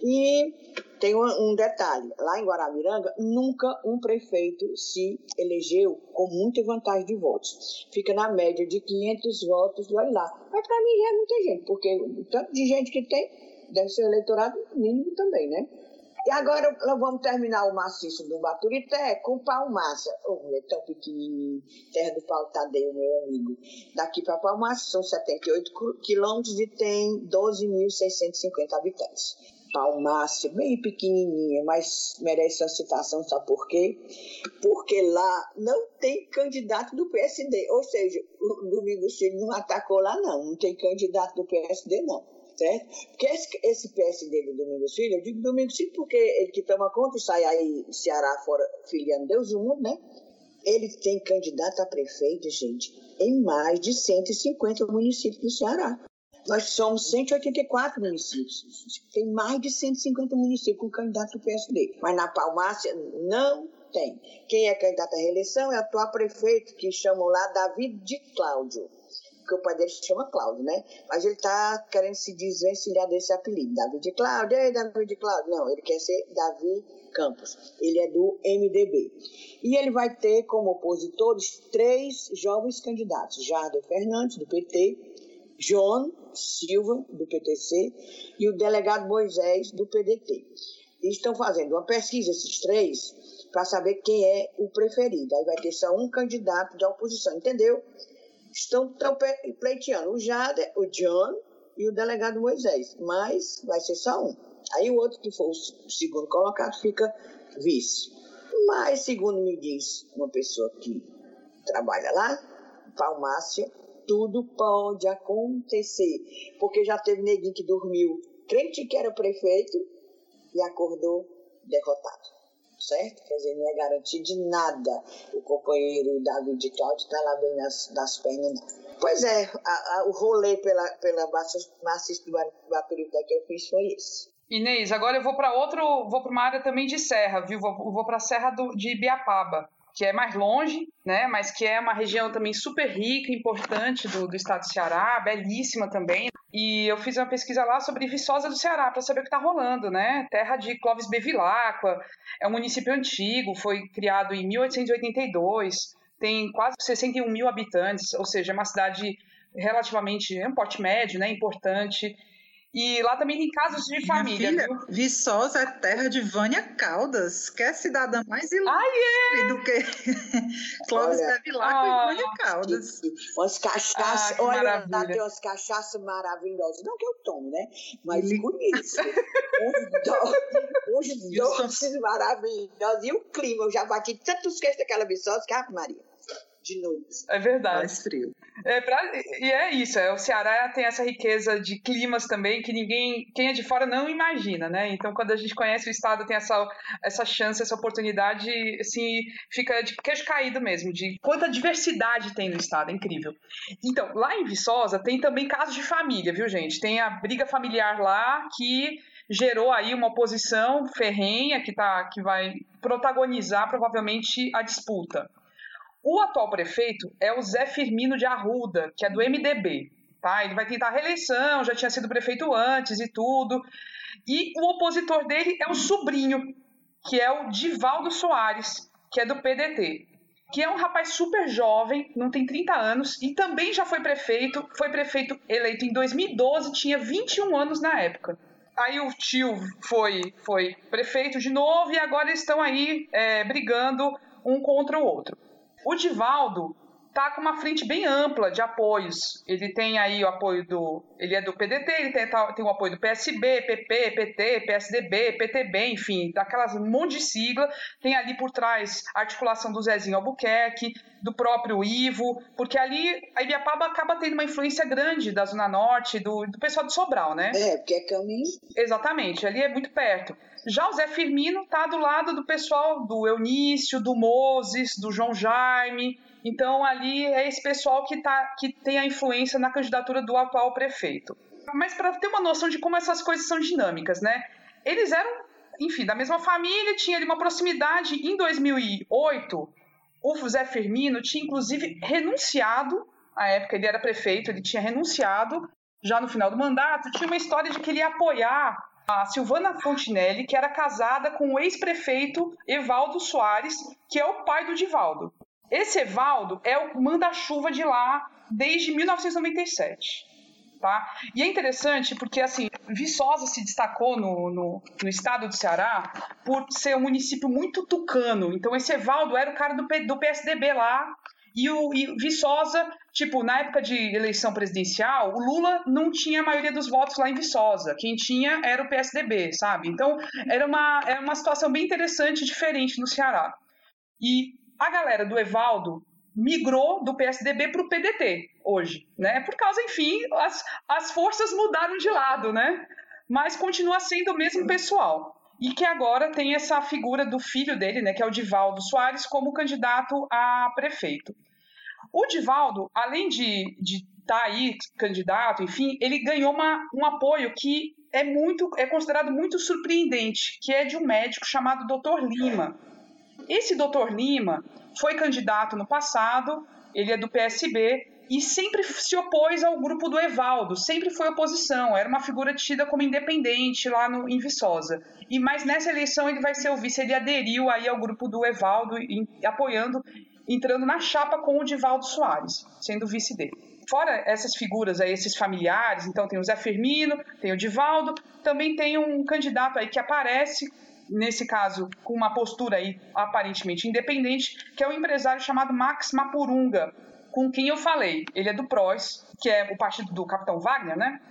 E tem um, detalhe, lá em Guaramiranga, nunca um prefeito se elegeu com muita vantagem de votos. Fica na média de 500 votos, olha lá. Mas para mim já é muita gente, porque o tanto de gente que tem, deve ser eleitorado mínimo também, né? E agora nós vamos terminar o maciço do Baturité com Palmaça. Oh, é tão pequenininho. Terra do Paulo Tadeu, meu amigo. Daqui para Palmaça são 78 quilômetros e tem 12.650 habitantes. Palmácia, bem pequenininha, mas merece uma citação, sabe por quê? Porque lá não tem candidato do PSD, ou seja, o Domingos Filho não atacou lá não, não tem candidato do PSD não certo? Porque esse, esse PSD do Domingos Filho, eu digo Domingos Filho porque ele que toma conta e sai aí Ceará fora filiando Deus o mundo, né? Ele tem candidato a prefeito, gente, em mais de 150 municípios do Ceará. Nós somos 184 municípios. Tem mais de 150 municípios com candidato do PSD. Mas na Palmácia não tem. Quem é candidato à reeleição é o atual prefeito, que chamam lá David de Cláudio. porque o pai dele se chama Cláudio, né? Mas ele tá querendo se desvencilhar desse apelido, Davi de Cláudio, ei, Davi de Cláudio. Não, ele quer ser Davi Campos. Ele é do MDB. E ele vai ter como opositores três jovens candidatos: Jardim Fernandes, do PT, João Silva, do PTC, e o delegado Moisés, do PDT. Estão fazendo uma pesquisa, esses três, para saber quem é o preferido. Aí vai ter só um candidato da oposição, entendeu? Estão, pleiteando o Jader, o John e o delegado Moisés, mas vai ser só um. Aí o outro que for o segundo colocado fica vice. Mas, segundo me diz uma pessoa que trabalha lá, farmácia, tudo pode acontecer. Porque já teve neguinho que dormiu crente que era prefeito e acordou derrotado. Certo? Quer dizer, não é garantia de nada. O companheiro David Cláudio está lá bem nas, nas pernas. Pois é, a, a, o rolê pela, pela maciça do Baturité que eu fiz foi esse. Inês, agora eu vou para outro, vou para uma área também de serra, viu? Vou, vou para a serra do, de Ibiapaba, que é mais longe, né? Mas que é uma região também super rica, importante do, do estado do Ceará, belíssima também. E eu fiz uma pesquisa lá sobre Viçosa do Ceará para saber o que está rolando, né? Terra de Clóvis Bevilacqua, é um município antigo, foi criado em 1882, tem quase 61 mil habitantes, ou seja, é uma cidade relativamente, é um porte médio, né? Importante. E lá também tem casos de Minha família. Filha, viu? Viçosa é terra de Vânia Caldas, que é cidadã mais ilustre é. do que Clóvis Bevilacqua ah, e Vânia Caldas. Umas cachaças, ah, olha, lá tem umas cachaças maravilhosas. Não que eu tomo, né? Mas conheço. do, doces maravilhosos. E o clima, eu já bati tantos queixos daquela Viçosa que, ah, Maria de noite. É verdade. Mais frio. É pra, e é isso, é, o Ceará tem essa riqueza de climas também que ninguém, quem é de fora não imagina, né? Então, quando a gente conhece o estado, tem essa, essa chance, essa oportunidade, assim, fica de queixo caído mesmo, de quanta diversidade tem no estado, é incrível. Então, lá em Viçosa tem também casos de família, viu, gente? Tem a briga familiar lá que gerou aí uma oposição ferrenha que, tá, que vai protagonizar provavelmente a disputa. O atual prefeito é o Zé Firmino de Arruda, que é do MDB. Tá? Ele vai tentar a reeleição, já tinha sido prefeito antes e tudo. E o opositor dele é o sobrinho, que é o Divaldo Soares, que é do PDT. Que é um rapaz super jovem, não tem 30 anos, e também já foi prefeito. Foi prefeito eleito em 2012, tinha 21 anos na época aí o tio foi, foi prefeito de novo e agora estão aí é, brigando um contra o outro. O Divaldo tá com uma frente bem ampla de apoios. Ele tem aí o apoio do. Ele é do PDT, ele tem, tá, tem o apoio do PSB, PP, PT, PSDB, PTB, enfim, daquelas um monte de sigla. Tem ali por trás a articulação do Zezinho Albuquerque, do próprio Ivo, porque ali a Ibiapaba acaba tendo uma influência grande da Zona Norte, do, do pessoal de Sobral, né? É, porque é caminho. Exatamente, ali é muito perto. Já o Zé Firmino tá do lado do pessoal do Eunício, do Moses, do João Jaime, então, ali é esse pessoal que, tá, que tem a influência na candidatura do atual prefeito. Mas para ter uma noção de como essas coisas são dinâmicas, né? Eles eram, enfim, da mesma família, tinha ali uma proximidade. Em 2008, o Zé Firmino tinha inclusive renunciado, à época ele era prefeito, ele tinha renunciado já no final do mandato. Tinha uma história de que ele ia apoiar a Silvana Fontinelli, que era casada com o ex-prefeito Evaldo Soares, que é o pai do Divaldo. Esse Evaldo é o manda-chuva de lá desde 1997. Tá? E é interessante porque assim, Viçosa se destacou no, no, no, estado do Ceará por ser um município muito tucano. Então esse Evaldo era o cara do, do PSDB lá. E o e Viçosa, tipo, na época de eleição presidencial, o Lula não tinha a maioria dos votos lá em Viçosa. Quem tinha era o PSDB, sabe? Então era uma, era uma situação bem interessante, diferente no Ceará. E a galera do Evaldo migrou do PSDB para o PDT hoje, né? Por causa, enfim, as, as forças mudaram de lado, né? Mas continua sendo o mesmo pessoal. E que agora tem essa figura do filho dele, né, que é o Divaldo Soares, como candidato a prefeito. O Divaldo, além de estar tá aí candidato, enfim, ele ganhou uma, um apoio que é muito é considerado muito surpreendente, que é de um médico chamado Dr. Lima, esse doutor Lima foi candidato no passado, ele é do PSB, e sempre se opôs ao grupo do Evaldo, sempre foi oposição, era uma figura tida como independente lá no, em Viçosa. E mas nessa eleição ele vai ser o vice, ele aderiu aí ao grupo do Evaldo, em, apoiando, entrando na chapa com o Divaldo Soares, sendo vice dele. Fora essas figuras aí, esses familiares, então tem o Zé Firmino, tem o Divaldo, também tem um candidato aí que aparece nesse caso, com uma postura aí aparentemente independente, que é o um empresário chamado Max Mapurunga, com quem eu falei. Ele é do PROS, que é o partido do Capitão Wagner, né?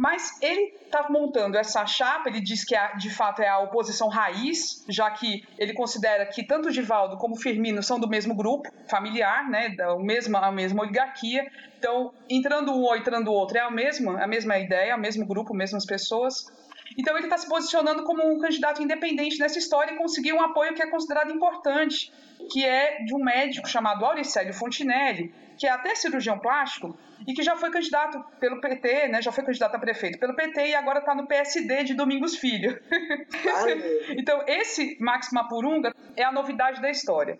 Mas ele está montando essa chapa, ele diz que é, de fato é a oposição raiz, já que ele considera que tanto Divaldo como Firmino são do mesmo grupo familiar, né, da mesma, a mesma oligarquia. Então, entrando um ou entrando o outro é a mesma, a mesma ideia, o mesmo grupo, mesmas pessoas. Então ele está se posicionando como um candidato independente nessa história e conseguiu um apoio que é considerado importante, que é de um médico chamado Auricélio Fontinelli, que é até cirurgião plástico e que já foi candidato pelo PT, né? Já foi candidato a prefeito pelo PT e agora está no PSD de Domingos Filho. então esse Max Mapurunga é a novidade da história.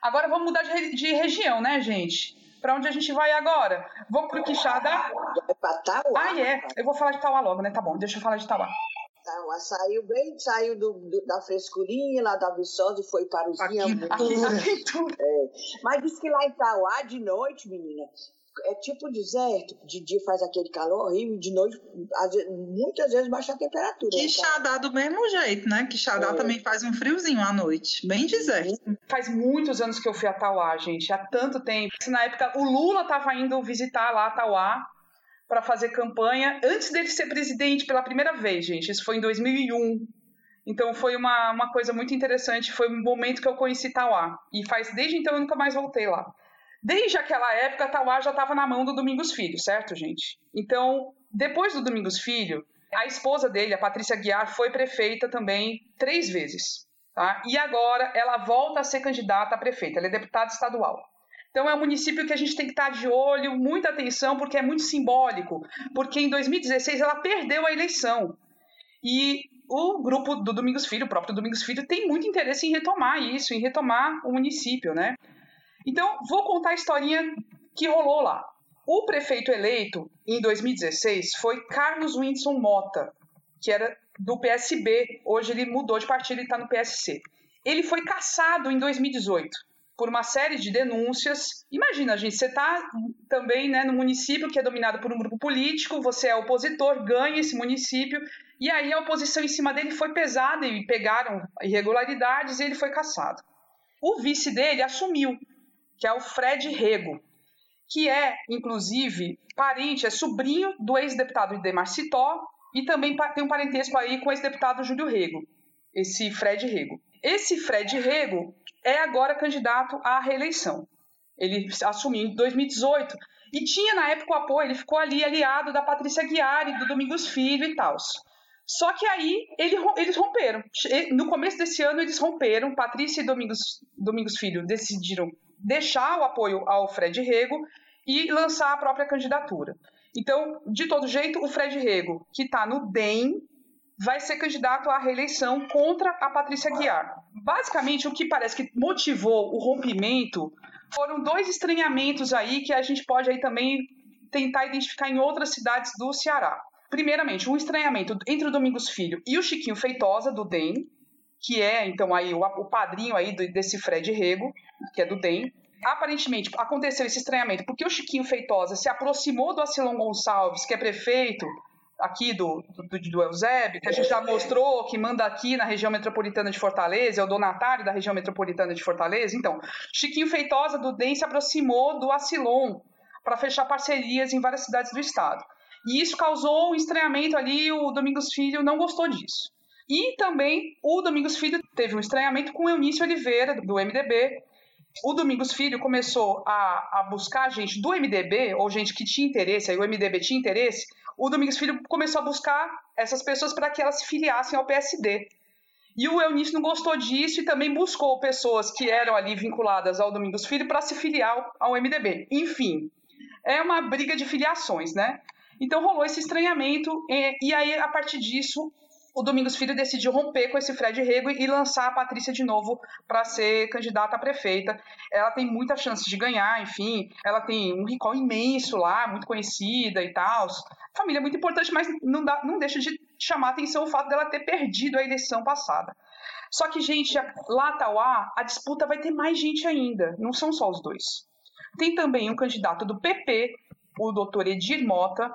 Agora vamos mudar de, de região, né, gente? Para onde a gente vai agora? Vamos pro Quixadá? É pra Tauá? Ah, é. Eu vou falar de Tauá logo, né? Tá bom, deixa eu falar de Tauá. Tauá saiu bem, saiu do, do, da frescurinha lá da Viçosa e foi para os aqui, aqui, aqui, é. Mas diz que lá em Tauá, de noite, menina, é tipo deserto. De dia faz aquele calor horrível, de noite, vezes, muitas vezes baixa a temperatura. Quixadá do mesmo jeito, né? Quixadá é. também faz um friozinho à noite, bem deserto. Faz muitos anos que eu fui a Tauá, gente, há tanto tempo. Na época, o Lula estava indo visitar lá Tauá para fazer campanha antes dele ser presidente pela primeira vez, gente. Isso foi em 2001. Então foi uma, uma coisa muito interessante, foi um momento que eu conheci Tauá. E faz desde então eu nunca mais voltei lá. Desde aquela época, Tauá já estava na mão do Domingos Filho, certo, gente? Então, depois do Domingos Filho, a esposa dele, a Patrícia Guiar, foi prefeita também três vezes. Tá? E agora ela volta a ser candidata a prefeita, ela é deputada estadual. Então é um município que a gente tem que estar de olho, muita atenção, porque é muito simbólico. Porque em 2016 ela perdeu a eleição. E o grupo do Domingos Filho, o próprio Domingos Filho, tem muito interesse em retomar isso, em retomar o município, né? Então, vou contar a historinha que rolou lá. O prefeito eleito em 2016 foi Carlos Winson Mota, que era do PSB. Hoje ele mudou de partido e está no PSC. Ele foi caçado em 2018 por uma série de denúncias. Imagina, gente, você está também né, no município que é dominado por um grupo político, você é opositor, ganha esse município, e aí a oposição em cima dele foi pesada e pegaram irregularidades e ele foi caçado. O vice dele assumiu que é o Fred Rego, que é, inclusive, parente, é sobrinho do ex-deputado Idemar Citó e também tem um parentesco aí com o ex-deputado Júlio Rego, esse Fred Rego. Esse Fred Rego é agora candidato à reeleição. Ele assumiu em 2018 e tinha na época o apoio, ele ficou ali aliado da Patrícia Guiari, do Domingos Filho e tal. Só que aí ele, eles romperam. No começo desse ano eles romperam. Patrícia e Domingos, Domingos Filho decidiram deixar o apoio ao Fred Rego e lançar a própria candidatura. Então, de todo jeito, o Fred Rego, que está no DEM, vai ser candidato à reeleição contra a Patrícia Guiar. Basicamente, o que parece que motivou o rompimento foram dois estranhamentos aí que a gente pode aí também tentar identificar em outras cidades do Ceará. Primeiramente, um estranhamento entre o Domingos Filho e o Chiquinho Feitosa, do DEM, que é então aí o, o padrinho aí do, desse Fred Rego, que é do DEM. Aparentemente aconteceu esse estranhamento porque o Chiquinho Feitosa se aproximou do Acilon Gonçalves, que é prefeito aqui do, do, do Eusébio, que a gente já mostrou, que manda aqui na região metropolitana de Fortaleza, é o donatário da região metropolitana de Fortaleza. Então, Chiquinho Feitosa do DEM se aproximou do Acilon para fechar parcerias em várias cidades do estado. E isso causou um estranhamento ali, o Domingos Filho não gostou disso. E também o Domingos Filho teve um estranhamento com o Eunício Oliveira, do MDB. O Domingos Filho começou a, a buscar gente do MDB, ou gente que tinha interesse, aí o MDB tinha interesse. O Domingos Filho começou a buscar essas pessoas para que elas se filiassem ao PSD. E o Eunício não gostou disso e também buscou pessoas que eram ali vinculadas ao Domingos Filho para se filiar ao MDB. Enfim, é uma briga de filiações, né? Então rolou esse estranhamento e, e aí, a partir disso, o Domingos Filho decidiu romper com esse Fred Rego e lançar a Patrícia de novo para ser candidata a prefeita. Ela tem muita chance de ganhar, enfim, ela tem um recall imenso lá, muito conhecida e tal. Família muito importante, mas não, dá, não deixa de chamar atenção o fato dela ter perdido a eleição passada. Só que, gente, lá Tauá, a disputa vai ter mais gente ainda, não são só os dois. Tem também um candidato do PP, o doutor Edir Mota,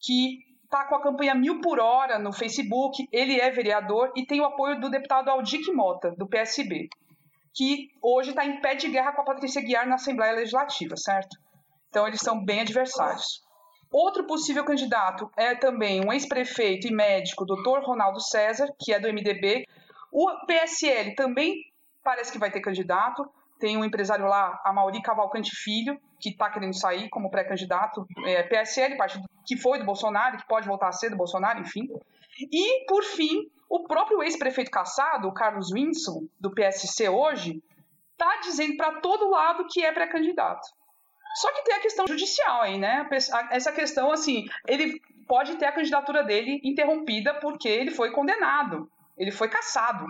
que está com a campanha mil por hora no Facebook, ele é vereador e tem o apoio do deputado Aldic Mota, do PSB, que hoje está em pé de guerra com a Patrícia Guiar na Assembleia Legislativa, certo? Então eles são bem adversários. Outro possível candidato é também um ex-prefeito e médico, Dr. Ronaldo César, que é do MDB. O PSL também parece que vai ter candidato. Tem um empresário lá, a Mauri Cavalcante Filho, que está querendo sair como pré-candidato. É, PSL, partido que foi do Bolsonaro, que pode voltar a ser do Bolsonaro, enfim. E, por fim, o próprio ex-prefeito caçado, o Carlos Winson, do PSC hoje, está dizendo para todo lado que é pré-candidato. Só que tem a questão judicial aí, né? Essa questão, assim, ele pode ter a candidatura dele interrompida porque ele foi condenado, ele foi caçado.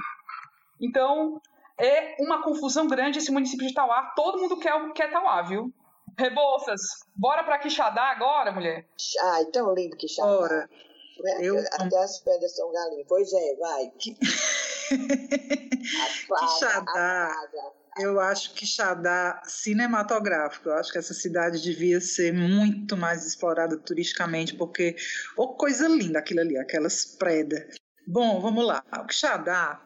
Então, é uma confusão grande esse município de Tauá. Todo mundo quer, quer Tauá, viu? Rebouças, bora pra Quixadá agora, mulher? Ai, tão lindo Quixadá. Bora. Eu... Até as pedras são galinhas. Pois é, vai. Quixadá. Eu acho que Xadá cinematográfico. Eu acho que essa cidade devia ser muito mais explorada turisticamente, porque ô oh, coisa linda aquilo ali, aquelas predas. Bom, vamos lá. O Quixadá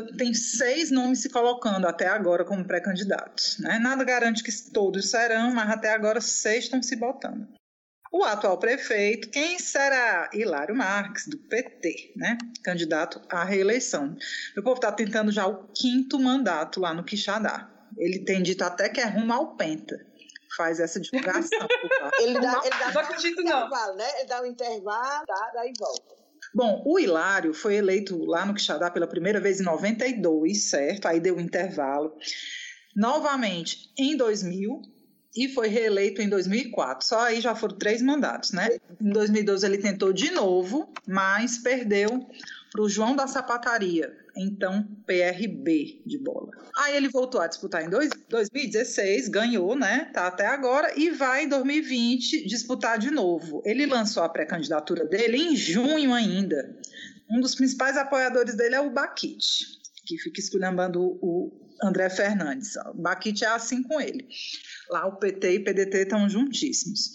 tem seis nomes se colocando até agora como pré-candidatos. Né? Nada garante que todos serão, mas até agora seis estão se botando. O atual prefeito, quem será? Hilário Marques, do PT, né? candidato à reeleição. O povo está tentando já o quinto mandato lá no Quixadá. Ele tem dito até que é rumo ao Penta. Faz essa divulgação. ele dá, ele dá, não acredito, não. Né? Ele dá um intervalo, tá? daí volta. Bom, o Hilário foi eleito lá no Quixadá pela primeira vez em 92, certo? Aí deu um intervalo. Novamente em 2000 e foi reeleito em 2004. Só aí já foram três mandatos, né? Em 2012 ele tentou de novo, mas perdeu para o João da Sapataria, então PRB de bola. Aí ele voltou a disputar em dois, 2016, ganhou, né? Tá até agora e vai em 2020 disputar de novo. Ele lançou a pré-candidatura dele em junho ainda. Um dos principais apoiadores dele é o Baquite, que fica esculhambando o André Fernandes. O Baquite é assim com ele. Lá o PT e o PDT estão juntíssimos.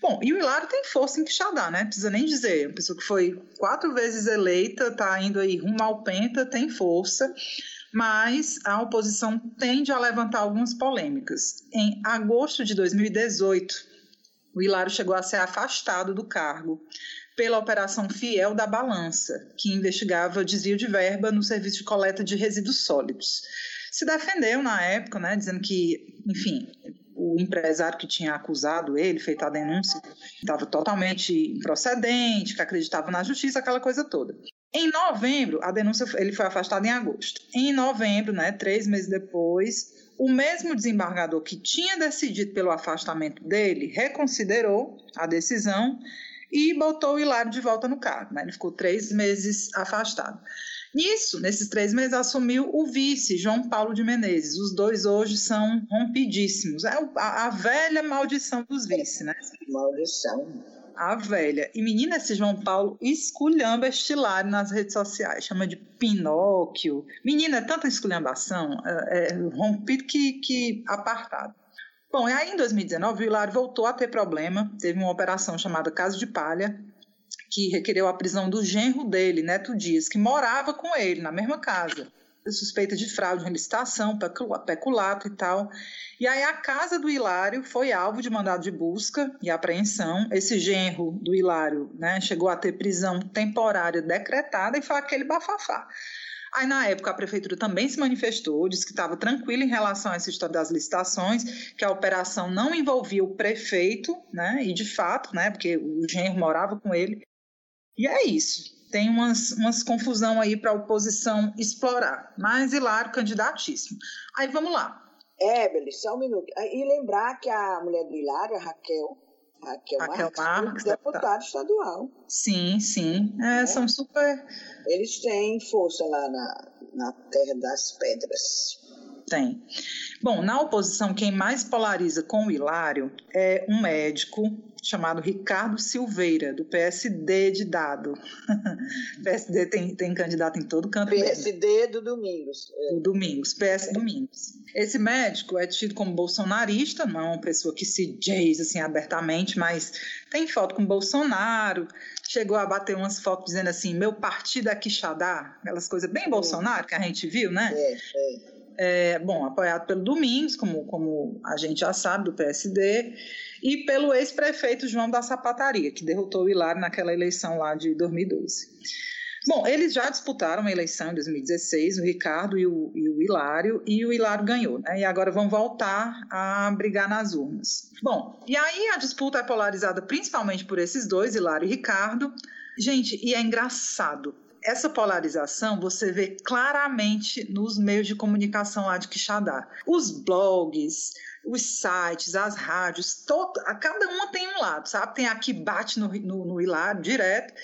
Bom, e o Hilário tem força em Quixadá, né? Precisa nem dizer. Uma pessoa que foi quatro vezes eleita, está indo aí rumo ao penta, tem força. Mas a oposição tende a levantar algumas polêmicas. Em agosto de 2018, o Hilário chegou a ser afastado do cargo pela Operação Fiel da Balança, que investigava desvio de verba no serviço de coleta de resíduos sólidos. Se defendeu na época, né, dizendo que, enfim, o empresário que tinha acusado ele, feito a denúncia, estava totalmente improcedente, que acreditava na justiça, aquela coisa toda. Em novembro, a denúncia ele foi afastado em agosto. Em novembro, né, três meses depois, o mesmo desembargador que tinha decidido pelo afastamento dele reconsiderou a decisão e botou o Hilário de volta no cargo. Né? Ele ficou três meses afastado. Nisso, nesses três meses, assumiu o vice, João Paulo de Menezes. Os dois hoje são rompidíssimos. É a, a velha maldição dos vice, né? Maldição. A velha. E menina, esse João Paulo esculhamba estilário nas redes sociais. Chama de Pinóquio. Menina, é tanta esculhambação. É, é rompido que, que apartado. Bom, e aí em 2019 o Hilário voltou a ter problema. Teve uma operação chamada Caso de Palha, que requereu a prisão do genro dele, Neto Dias, que morava com ele na mesma casa. Suspeita de fraude em licitação, peculato e tal. E aí a casa do Hilário foi alvo de mandado de busca e apreensão. Esse genro do Hilário né, chegou a ter prisão temporária decretada e foi aquele bafafá. Aí, na época, a prefeitura também se manifestou, disse que estava tranquila em relação a essa história das licitações, que a operação não envolvia o prefeito, né? E de fato, né? Porque o genro morava com ele, e é isso. Tem umas, umas confusão aí para a oposição explorar. Mas Hilário, candidatíssimo. Aí vamos lá. É, Beli, só um minuto. E lembrar que a mulher do Hilário, a Raquel, Raquel, Raquel Marques, Marques, deputado deputada. estadual. Sim, sim. É, São super. Eles têm força lá na, na Terra das Pedras. Tem. Bom, na oposição, quem mais polariza com o Hilário é um médico chamado Ricardo Silveira, do PSD de Dado. PSD tem, tem candidato em todo canto. mesmo. PSD do Domingos. É. do Domingos, PS Domingos. Esse médico é tido como bolsonarista, não é uma pessoa que se diz assim abertamente, mas tem foto com Bolsonaro, chegou a bater umas fotos dizendo assim, meu partido é Quixadá, aquelas coisas bem Bolsonaro que a gente viu, né? É, é. É, bom, apoiado pelo Domingos, como, como a gente já sabe, do PSD, e pelo ex-prefeito João da Sapataria, que derrotou o Hilário naquela eleição lá de 2012. Bom, eles já disputaram uma eleição em 2016, o Ricardo e o, e o Hilário, e o Hilário ganhou, né? E agora vão voltar a brigar nas urnas. Bom, e aí a disputa é polarizada principalmente por esses dois, Hilário e Ricardo. Gente, e é engraçado. Essa polarização você vê claramente nos meios de comunicação lá de Quixadá. Os blogs, os sites, as rádios, todo, a cada uma tem um lado, sabe? Tem a que bate no, no, no Hilário direto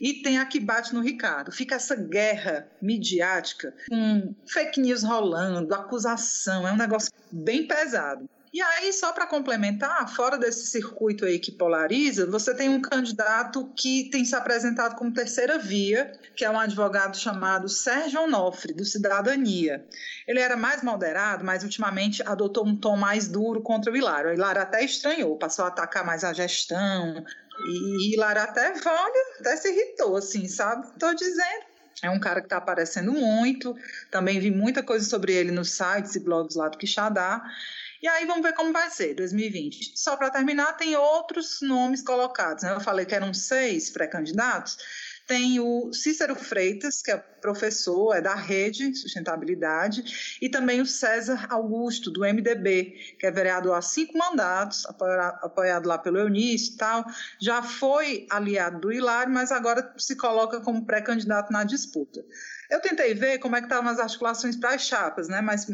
e tem a que bate no Ricardo. Fica essa guerra midiática com fake news rolando, acusação, é um negócio bem pesado. E aí, só para complementar, fora desse circuito aí que polariza, você tem um candidato que tem se apresentado como terceira via, que é um advogado chamado Sérgio Onofre, do Cidadania. Ele era mais moderado, mas ultimamente adotou um tom mais duro contra o Hilário. O Hilário até estranhou, passou a atacar mais a gestão, e Hilário até, olha, até se irritou, assim, sabe? Estou dizendo. É um cara que está aparecendo muito, também vi muita coisa sobre ele nos sites e blogs lá do Quixadá. E aí vamos ver como vai ser 2020. Só para terminar, tem outros nomes colocados. Né? Eu falei que eram seis pré-candidatos. Tem o Cícero Freitas, que é professor, é da Rede Sustentabilidade, e também o César Augusto, do MDB, que é vereador há cinco mandatos, apoiado, lá pelo Eunício e tal. Já foi aliado do Hilário, mas agora se coloca como pré-candidato na disputa. Eu tentei ver como é que estavam as articulações para as chapas, né? Mas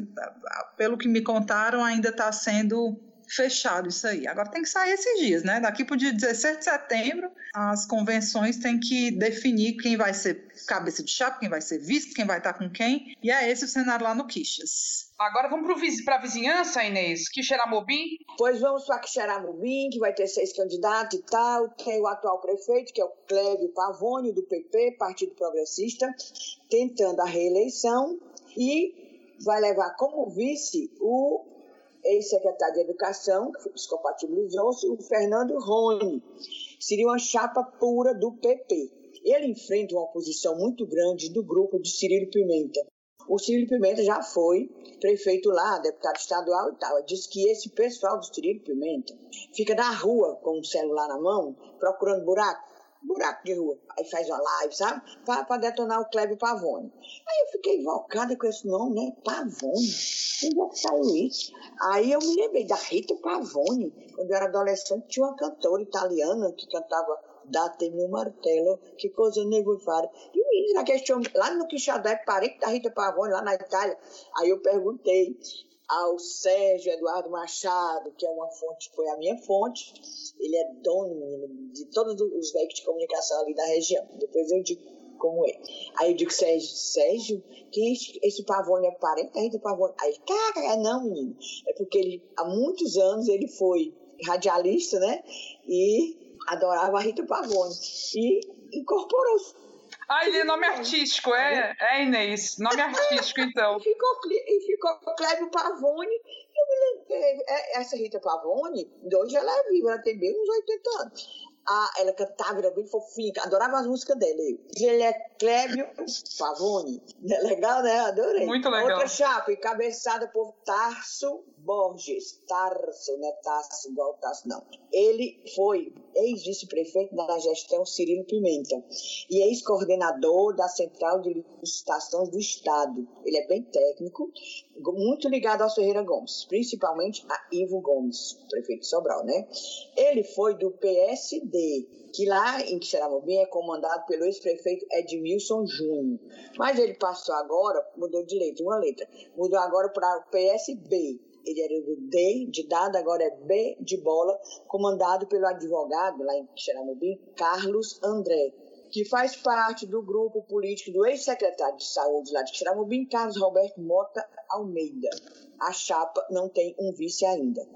pelo que me contaram, ainda está sendo fechado isso aí. Agora tem que sair esses dias, né? Daqui para o dia 17 de setembro, as convenções têm que definir quem vai ser cabeça de chapa, quem vai ser vice, quem vai estar com quem. E é esse o cenário lá no Quixas. Agora vamos para a vizinhança, Inês. Quixeramobim. Pois vamos para Quixeramobim, que vai ter seis candidatos e tal. Tem o atual prefeito, que é o Clébio Pavone, do PP, Partido Progressista, tentando a reeleição. E vai levar como vice o ex-secretário de Educação, que descompatibilizou-se, o Fernando Rony. Seria uma chapa pura do PP. Ele enfrenta uma oposição muito grande do grupo de Cirilo Pimenta. O Cirilo Pimenta já foi prefeito lá, deputado estadual e tal. Diz que esse pessoal do Cirilo Pimenta fica na rua com o celular na mão, procurando buraco buraco de rua. Aí faz uma live, sabe? Para detonar o Clébio Pavone. Aí eu fiquei invocada com esse nome, né? Pavone. Onde é que saiu isso? Aí eu me lembrei da Rita Pavone. Quando eu era adolescente, tinha uma cantora italiana que cantava Date-me um martelo, que coisa negociada. E o menino, naquele show, lá no Quixadá, é parente da Rita Pavone, lá na Itália. Aí eu perguntei ao Sérgio Eduardo Machado, que é uma fonte, foi a minha fonte, ele é dono de todos os veículos de comunicação ali da região. Depois eu digo como é. Aí eu digo, Sérgio, Sérgio, quem é esse, esse Pavone é parente da Rita Pavone? Aí, cara, não, menino. É porque ele, há muitos anos, ele foi radialista, né? E adorava a Rita Pavone. E incorporou-se. Ah, ele é nome artístico, é, é Inês. Nome artístico, então. E ficou, e ficou Clébio Pavone. Eu me lembrei, essa Rita Pavone, hoje ela é viva, ela tem bem uns 80 anos. Ah, ela cantava, era bem fofinha, adorava as músicas dela. Ele é Clébio Pavone. Legal, né? Adorei. Muito legal. Outra chapa, encabeçada por Tarso Borges. Tarso, não é Tarso igual Tarso, não. Ele foi ex-vice-prefeito da gestão Cirilo Pimenta e ex-coordenador da Central de Licitações do Estado. Ele é bem técnico, muito ligado ao Ferreira Gomes, principalmente a Ivo Gomes, prefeito de Sobral, né? Ele foi do PSD, que lá em Quixeramobim é comandado pelo ex-prefeito Edmilson Júnior. Mas ele passou agora, mudou de letra, uma letra, mudou agora para o PSB. Ele era do D de dado, agora é B de bola, comandado pelo advogado lá em Xeramubim, Carlos André, que faz parte do grupo político do ex-secretário de saúde lá de Xeramubim, Carlos Roberto Mota Almeida. A chapa não tem um vice ainda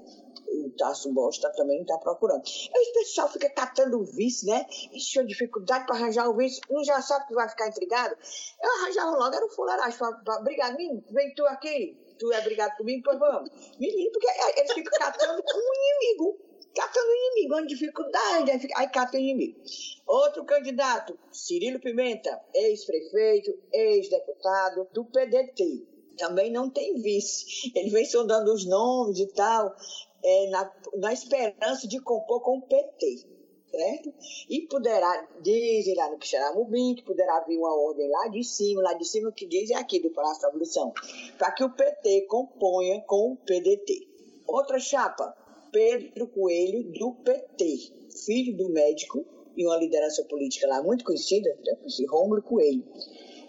o Tasso Bosta também está procurando. Esse pessoal fica catando vice, né? Ixi, uma dificuldade para arranjar o vice, não já sabe que vai ficar intrigado? Eu arranjava logo, era um fuleiragem. Obrigado, menino, vem tu aqui, tu é brigado comigo, pois vamos. Menino, porque eles ficam catando um inimigo. Catando inimigo, uma dificuldade, aí, fica, aí cata inimigo. Outro candidato, Cirilo Pimenta, ex-prefeito, ex-deputado do PDT também não tem vice. Ele vem sondando os nomes e tal é, na, na esperança de compor com o PT. Certo? E poderá, dizem lá no Quixeramobim, que poderá vir uma ordem lá de cima, lá de cima que dizem aqui do Palácio da Abolição, para que o PT componha com o PDT. Outra chapa, Pedro Coelho, do PT, filho do médico e uma liderança política lá muito conhecida, esse Rômulo Coelho.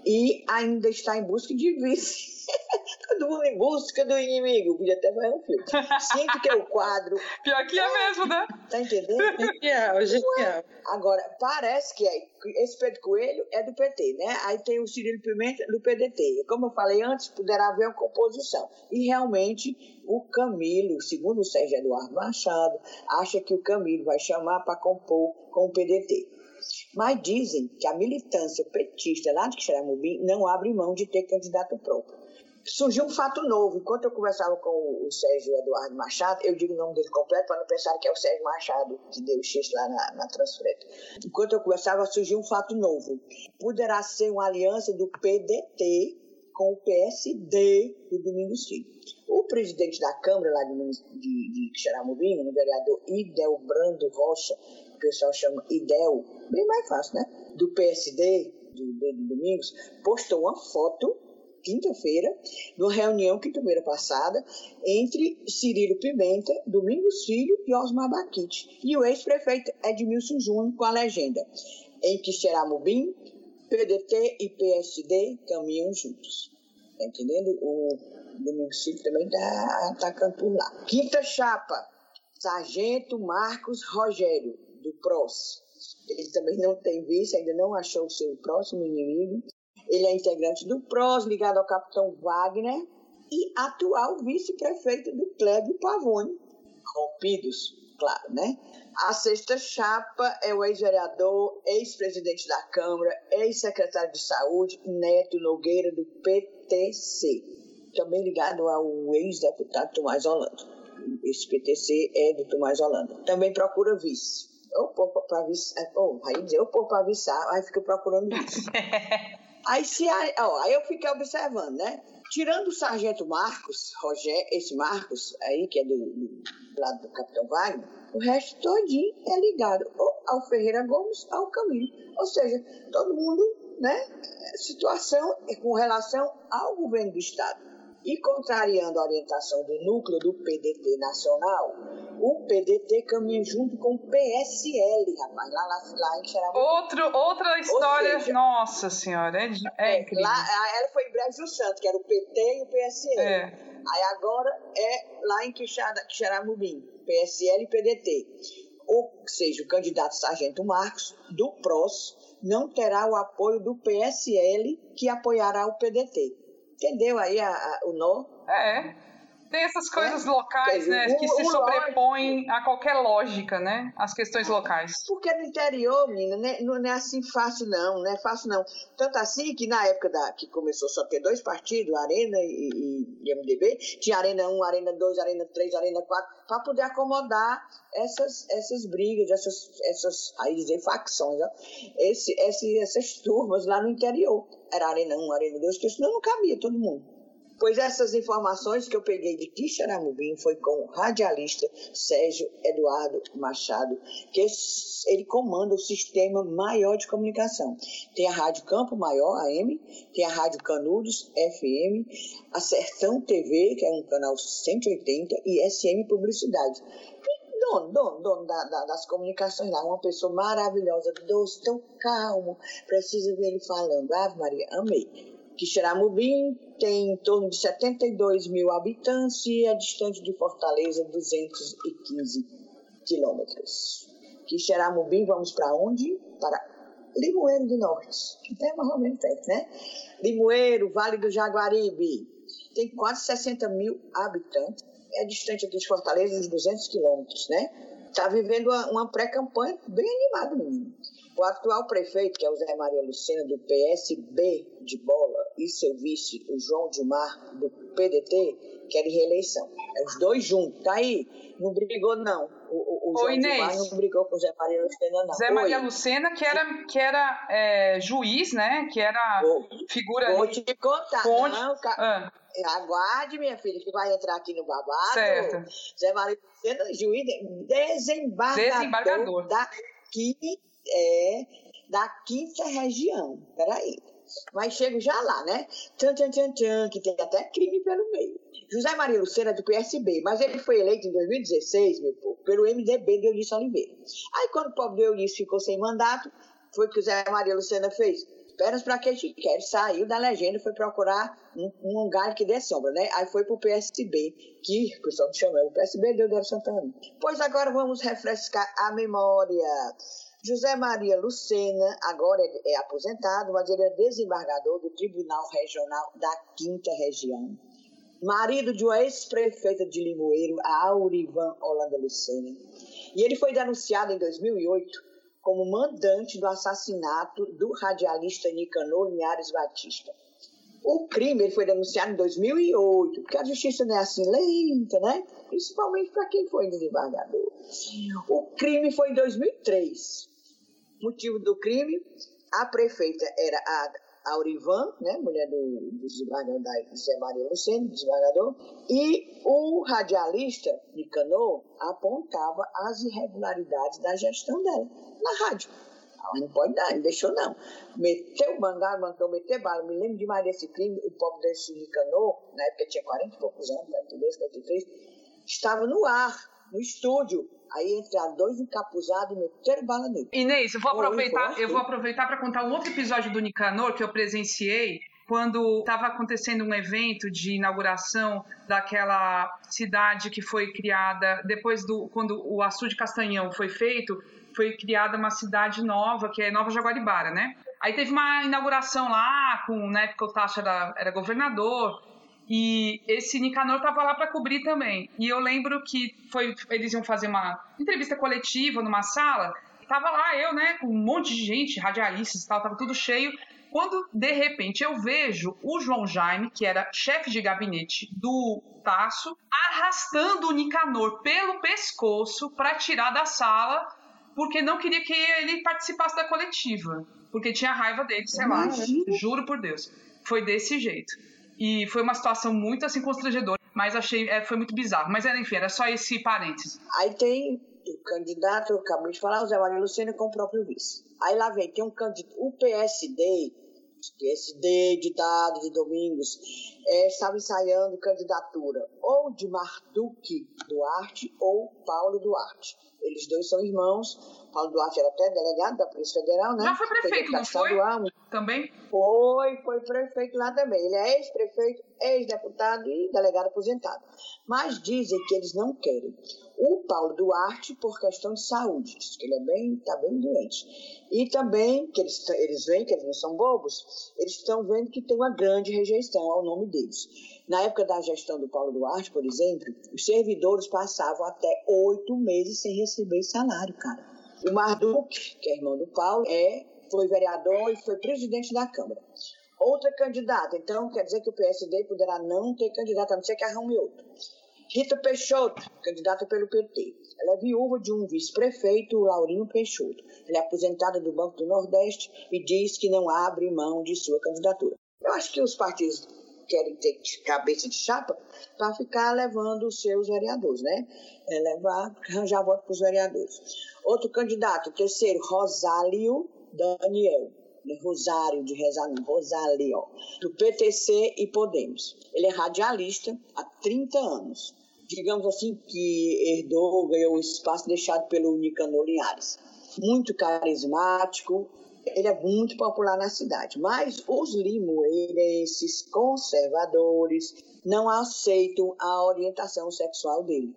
E ainda está em busca de vice Todo mundo em busca do inimigo. Podia até fazer um filme. Sinto que é o quadro. Pior que é, é mesmo, né? Tá entendendo? Genial, genial. Agora, parece que é, esse Pedro Coelho é do PT, né? Aí tem o Cirilo Pimenta do PDT. Como eu falei antes, poderá haver uma composição. E realmente, o Camilo, segundo o Sérgio Eduardo Machado, acha que o Camilo vai chamar para compor com o PDT. Mas dizem que a militância petista lá de Xeramubim não abre mão de ter candidato próprio surgiu um fato novo. Enquanto eu conversava com o Sérgio Eduardo Machado, eu digo o nome dele completo para não pensar que é o Sérgio Machado que deu o X lá na, na transferência. Enquanto eu conversava, surgiu um fato novo. Poderá ser uma aliança do PDT com o PSD do Domingos Filho. O presidente da Câmara lá de, de, de o vereador Idel Brando Rocha, pessoal chama Idel, bem mais fácil, né? Do PSD, do, do Domingos, postou uma foto quinta-feira, numa reunião quinta-feira passada, entre Cirilo Pimenta, Domingos Filho e Osmar Baquite, e o ex-prefeito Edmilson Júnior com a legenda em que Xeramubim, PDT e PSD caminham juntos. Tá entendendo? O Domingos Filho também está atacando por lá. Quinta chapa, Sargento Marcos Rogério, do PROS. Ele também não tem vice, ainda não achou o seu próximo inimigo. Ele é integrante do PROS, ligado ao capitão Wagner, e atual vice-prefeito do Clébio Pavone. Rompidos, claro, né? A sexta chapa é o ex-vereador, ex-presidente da Câmara, ex-secretário de Saúde, Neto Nogueira, do PTC. Também ligado ao ex-deputado Tomás Holanda. Esse PTC é do Tomás Holanda. Também procura vice. Ou pôr para. Ou, aí dizer, ou pôr para vice, aí fica procurando vice. Aí, se, ó, aí eu fiquei observando, né? Tirando o sargento Marcos, Roger, esse Marcos aí, que é do, do lado do Capitão Wagner, o resto todinho é ligado ou ao Ferreira Gomes, ao Camilo. Ou seja, todo mundo, né? Situação com relação ao governo do Estado. E contrariando a orientação do núcleo do PDT nacional, o PDT caminha junto com o PSL, rapaz, lá, lá, lá em. Outro, outra história, seja, nossa senhora, é, é, é incrível. Lá, ela foi em Breves do Santo, que era o PT e o PSL. É. Aí agora é lá em Quixaramubim, PSL e PDT. Ou seja, o candidato Sargento Marcos, do PROS, não terá o apoio do PSL, que apoiará o PDT. Entendeu aí a, a, o nó? É. Tem essas coisas é. locais, né, o, que se sobrepõem lógico. a qualquer lógica, né? As questões locais. Porque no interior, menina, não é, não é assim fácil, não, não é fácil, não. Tanto assim que na época da, que começou só ter dois partidos, Arena e, e, e MDB, tinha Arena 1, Arena 2, Arena 3, Arena 4, para poder acomodar essas, essas brigas, essas, essas aí dizer, facções, ó. Esse, esse, essas turmas lá no interior. Era Arena 1, Arena 2, porque senão não cabia todo mundo. Pois essas informações que eu peguei de Quixaramubim foi com o radialista Sérgio Eduardo Machado, que ele comanda o sistema maior de comunicação. Tem a Rádio Campo Maior, AM, tem a Rádio Canudos, FM, a Sertão TV, que é um canal 180, e SM Publicidade dono, dono, dono da, da, das comunicações lá, uma pessoa maravilhosa, doce, tão calmo, precisa ver ele falando. Ave Maria, amei. Quixeramobim tem em torno de 72 mil habitantes e é distante de Fortaleza 215 quilômetros. Quixeramobim, vamos para onde? Para Limoeiro do Norte, que é mais ou menos perto, né? Limoeiro, Vale do Jaguaribe, tem quase 60 mil habitantes, é distante aqui de Fortaleza uns 200 quilômetros, né? Está vivendo uma, uma pré-campanha bem animada, menino. O atual prefeito, que é o Zé Maria Lucena, do PSB de bola, e seu vice, o João Dilmar, do PDT, querem reeleição. É os dois juntos, tá aí. Não brigou, não. O, o, o João Oi, Dilmar não brigou com o Zé Maria Lucena, não. Zé Oi. Maria Lucena, que era, que era é, juiz, né? Que era Vou, figura vou te contar, Fonte. não, ca- Ah, Aguarde, minha filha, que vai entrar aqui no babado. Certo. Zé Maria Lucena, juiz, desembargador, Desembargador. da, quinta, é, da quinta região. Peraí. Mas chego já lá, né? Tchan, tchan, tchan, tchan, que tem até crime pelo meio. José Maria Lucena do PSB, mas ele foi eleito em 2016, meu povo, pelo MDB de Eunice Oliveira. Aí, quando o pobre Eunice ficou sem mandato, foi o que o Zé Maria Lucena fez. Pernas para que a gente quer. Saiu da legenda e foi procurar um, um lugar que dê sombra, né? Aí foi pro PSB, que o pessoal chama, é o PSB deu Deus Santana. Pois agora vamos refrescar a memória. José Maria Lucena agora é, é aposentado, mas ele é desembargador do Tribunal Regional da Quinta Região. Marido de uma ex-prefeita de Limoeiro, a Aurivan Holanda Lucena. E ele foi denunciado em 2008 como mandante do assassinato do radialista Nicanor Linhares Batista. O crime ele foi denunciado em 2008, porque a justiça não é assim lenta, né? Principalmente para quem foi desembargador. O crime foi em 2003. Motivo do crime, a prefeita era a Aurivan, né, mulher do, do desembargador José Maria Lucena, desembargador, e o radialista Nicanor apontava as irregularidades da gestão dela na rádio. Ela não pode dar, não deixou não. Meteu mandar, mandou meter bala. Me lembro demais desse crime, o pobre desse Nicanor, na época tinha 40 e poucos anos, 42, 43, estava no ar, no estúdio. Aí entraram dois encapuzados e meteram bala nele. Inês, eu vou aproveitar, foi. eu vou aproveitar para contar um outro episódio do Nicanor que eu presenciei quando estava acontecendo um evento de inauguração daquela cidade que foi criada depois do quando o açude Castanhão foi feito, foi criada uma cidade nova que é Nova Jaguaribara, né? Aí teve uma inauguração lá com na época o Tacha era, era governador e esse Nicanor estava lá para cobrir também. E eu lembro que foi, eles iam fazer uma entrevista coletiva numa sala. Tava lá eu, né, com um monte de gente, radialistas e tal, tava tudo cheio. Quando, de repente, eu vejo o João Jaime, que era chefe de gabinete do Tasso, arrastando o Nicanor pelo pescoço para tirar da sala, porque não queria que ele participasse da coletiva. Porque tinha raiva dele, sei lá. Imagina. Juro por Deus. Foi desse jeito. E foi uma situação muito assim constrangedora, mas achei é, foi muito bizarro. Mas era, enfim, era só esse parênteses. Aí tem o candidato, eu acabei de falar, o Zé Maria Lucena com o próprio vice. Aí lá vem, tem um candidato, o PSD, PSD, ditado de Domingos, é, estava ensaiando candidatura ou de Marduque Duarte ou Paulo Duarte. Eles dois são irmãos. Paulo Duarte era até delegado da Polícia Federal, né? Já foi prefeito, não deputado foi? estadual, Também? foi, foi prefeito lá também. Ele é ex-prefeito, ex-deputado e delegado aposentado. Mas dizem que eles não querem. O Paulo Duarte, por questão de saúde, diz que ele é bem, está bem doente. E também, que eles, eles veem que eles não são bobos, eles estão vendo que tem uma grande rejeição ao nome deles. Na época da gestão do Paulo Duarte, por exemplo, os servidores passavam até oito meses sem receber salário, cara. O Marduk, que é irmão do Paulo, é, foi vereador e foi presidente da Câmara. Outra candidata, então quer dizer que o PSD poderá não ter candidato, a não ser que arrume outro. Rita Peixoto, candidata pelo PT. Ela é viúva de um vice-prefeito, o Laurinho Peixoto. Ela é aposentada do Banco do Nordeste e diz que não abre mão de sua candidatura. Eu acho que os partidos querem ter cabeça de chapa para ficar levando os seus vereadores, né? É levar, arranjar voto para os vereadores. Outro candidato, terceiro, Rosálio Daniel. Não é Rosário de rezar, não, Rosálio, do PTC e Podemos. Ele é radialista há 30 anos. Digamos assim que herdou, ganhou o espaço deixado pelo Nicanor Linhares. Muito carismático, ele é muito popular na cidade. Mas os limoeirenses conservadores não aceitam a orientação sexual dele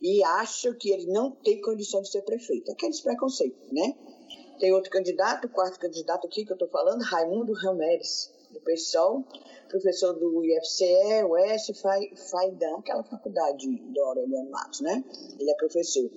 e acham que ele não tem condição de ser prefeito. Aqueles preconceitos, né? Tem outro candidato, quarto candidato aqui que eu estou falando, Raimundo Rameres, do PSOL, professor do IFCE, Oeste, Faidan, aquela faculdade do Aureliano Matos, né? Ele é professor.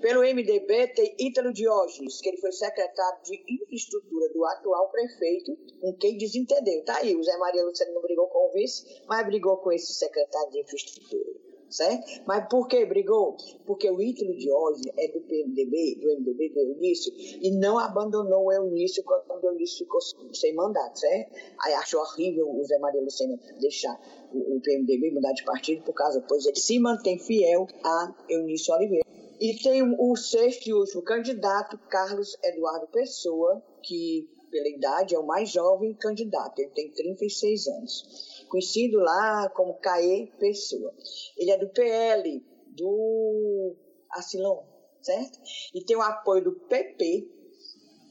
Pelo MDB tem Ítalo Diógenes, que ele foi secretário de infraestrutura do atual prefeito, com quem desentendeu. Tá aí, o Zé Maria Luciano não brigou com o vice, mas brigou com esse secretário de infraestrutura certo? Mas por que brigou? Porque o Ítalo de hoje é do PMDB, do MDB do Eunício, e não abandonou o Eunício quando o Eunício ficou sem mandato, certo? Aí achou horrível o Zé Maria Lucena deixar o, o PMDB mudar de partido por causa, pois ele se mantém fiel a Eunício Oliveira. E tem o sexto e último candidato, Carlos Eduardo Pessoa, que pela idade é o mais jovem candidato, ele tem 36 anos conhecido lá como Caê Pessoa. Ele é do PL, do Asilon, certo? E tem o apoio do PP,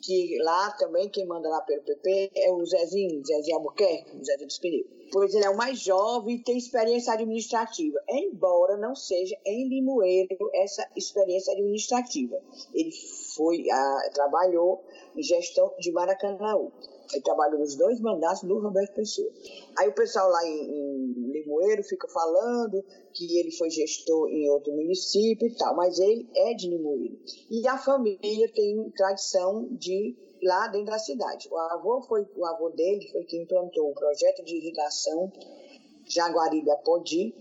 que lá também, quem manda lá pelo PP é o Zezinho, Zezinho Albuquerque, Zezinho dos Pneus. Pois ele é o mais jovem e tem experiência administrativa, embora não seja em Limoeiro essa experiência administrativa. Ele foi, a, trabalhou em gestão de Maracanãú. Ele trabalhou nos dois mandatos do Roberto Pessoa. Aí o pessoal lá em, em Limoeiro fica falando que ele foi gestor em outro município e tal, mas ele é de Limoeiro. E a família tem tradição de lá dentro da cidade. O avô foi o avô dele foi quem implantou o projeto de irrigação Jaguaribe Apodi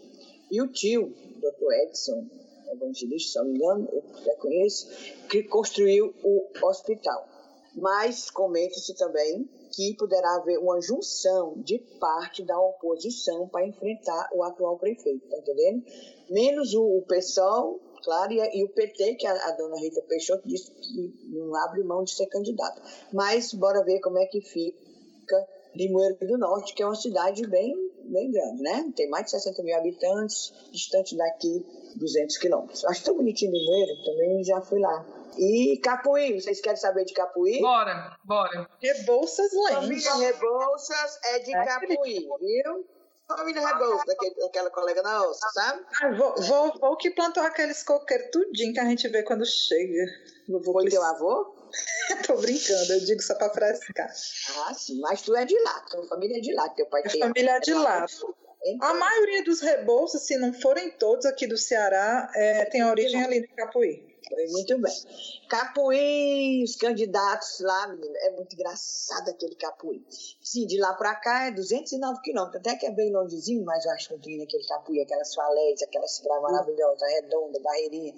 e o tio, Dr. Edson, evangelista, se não me engano, eu já conheço, que construiu o hospital. Mas comenta-se também que poderá haver uma junção de parte da oposição para enfrentar o atual prefeito, tá entendendo? Menos o, o PSOL, claro, e, e, o PT, que a, a dona Rita Peixoto disse que não abre mão de ser candidato. Mas bora ver como é que fica Limoeiro do Norte, que é uma cidade bem, bem grande, né? Tem mais de 60 mil habitantes, distante daqui 200 quilômetros. Acho tão bonitinho Limoeiro, também já fui lá. E Capuí, vocês querem saber de Capuí? Bora, bora. Rebouças Lentes. Família Rebouças é de é Capuí, viu? Família Rebouças, daquele, daquela colega na ossa, sabe? Ah, vou, vou, vou que plantou aqueles coqueiros tudinho que a gente vê quando chega. Vou, Foi teu avô? Tô brincando, eu digo só pra frescar. Ah, sim, mas tu é de lá, tua família é de lá, teu pai A família é de lá. A maioria dos rebouças, se não forem todos aqui do Ceará, é, tem origem ali no Capuí. Muito bem. Capuí, os candidatos lá, menina, é muito engraçado aquele Capuí. Sim, de lá para cá é 209 quilômetros, até que é bem longezinho, mas eu acho que tem aquele Capuí, aquelas falésias, aquelas praias maravilhosas, redonda, barreirinha.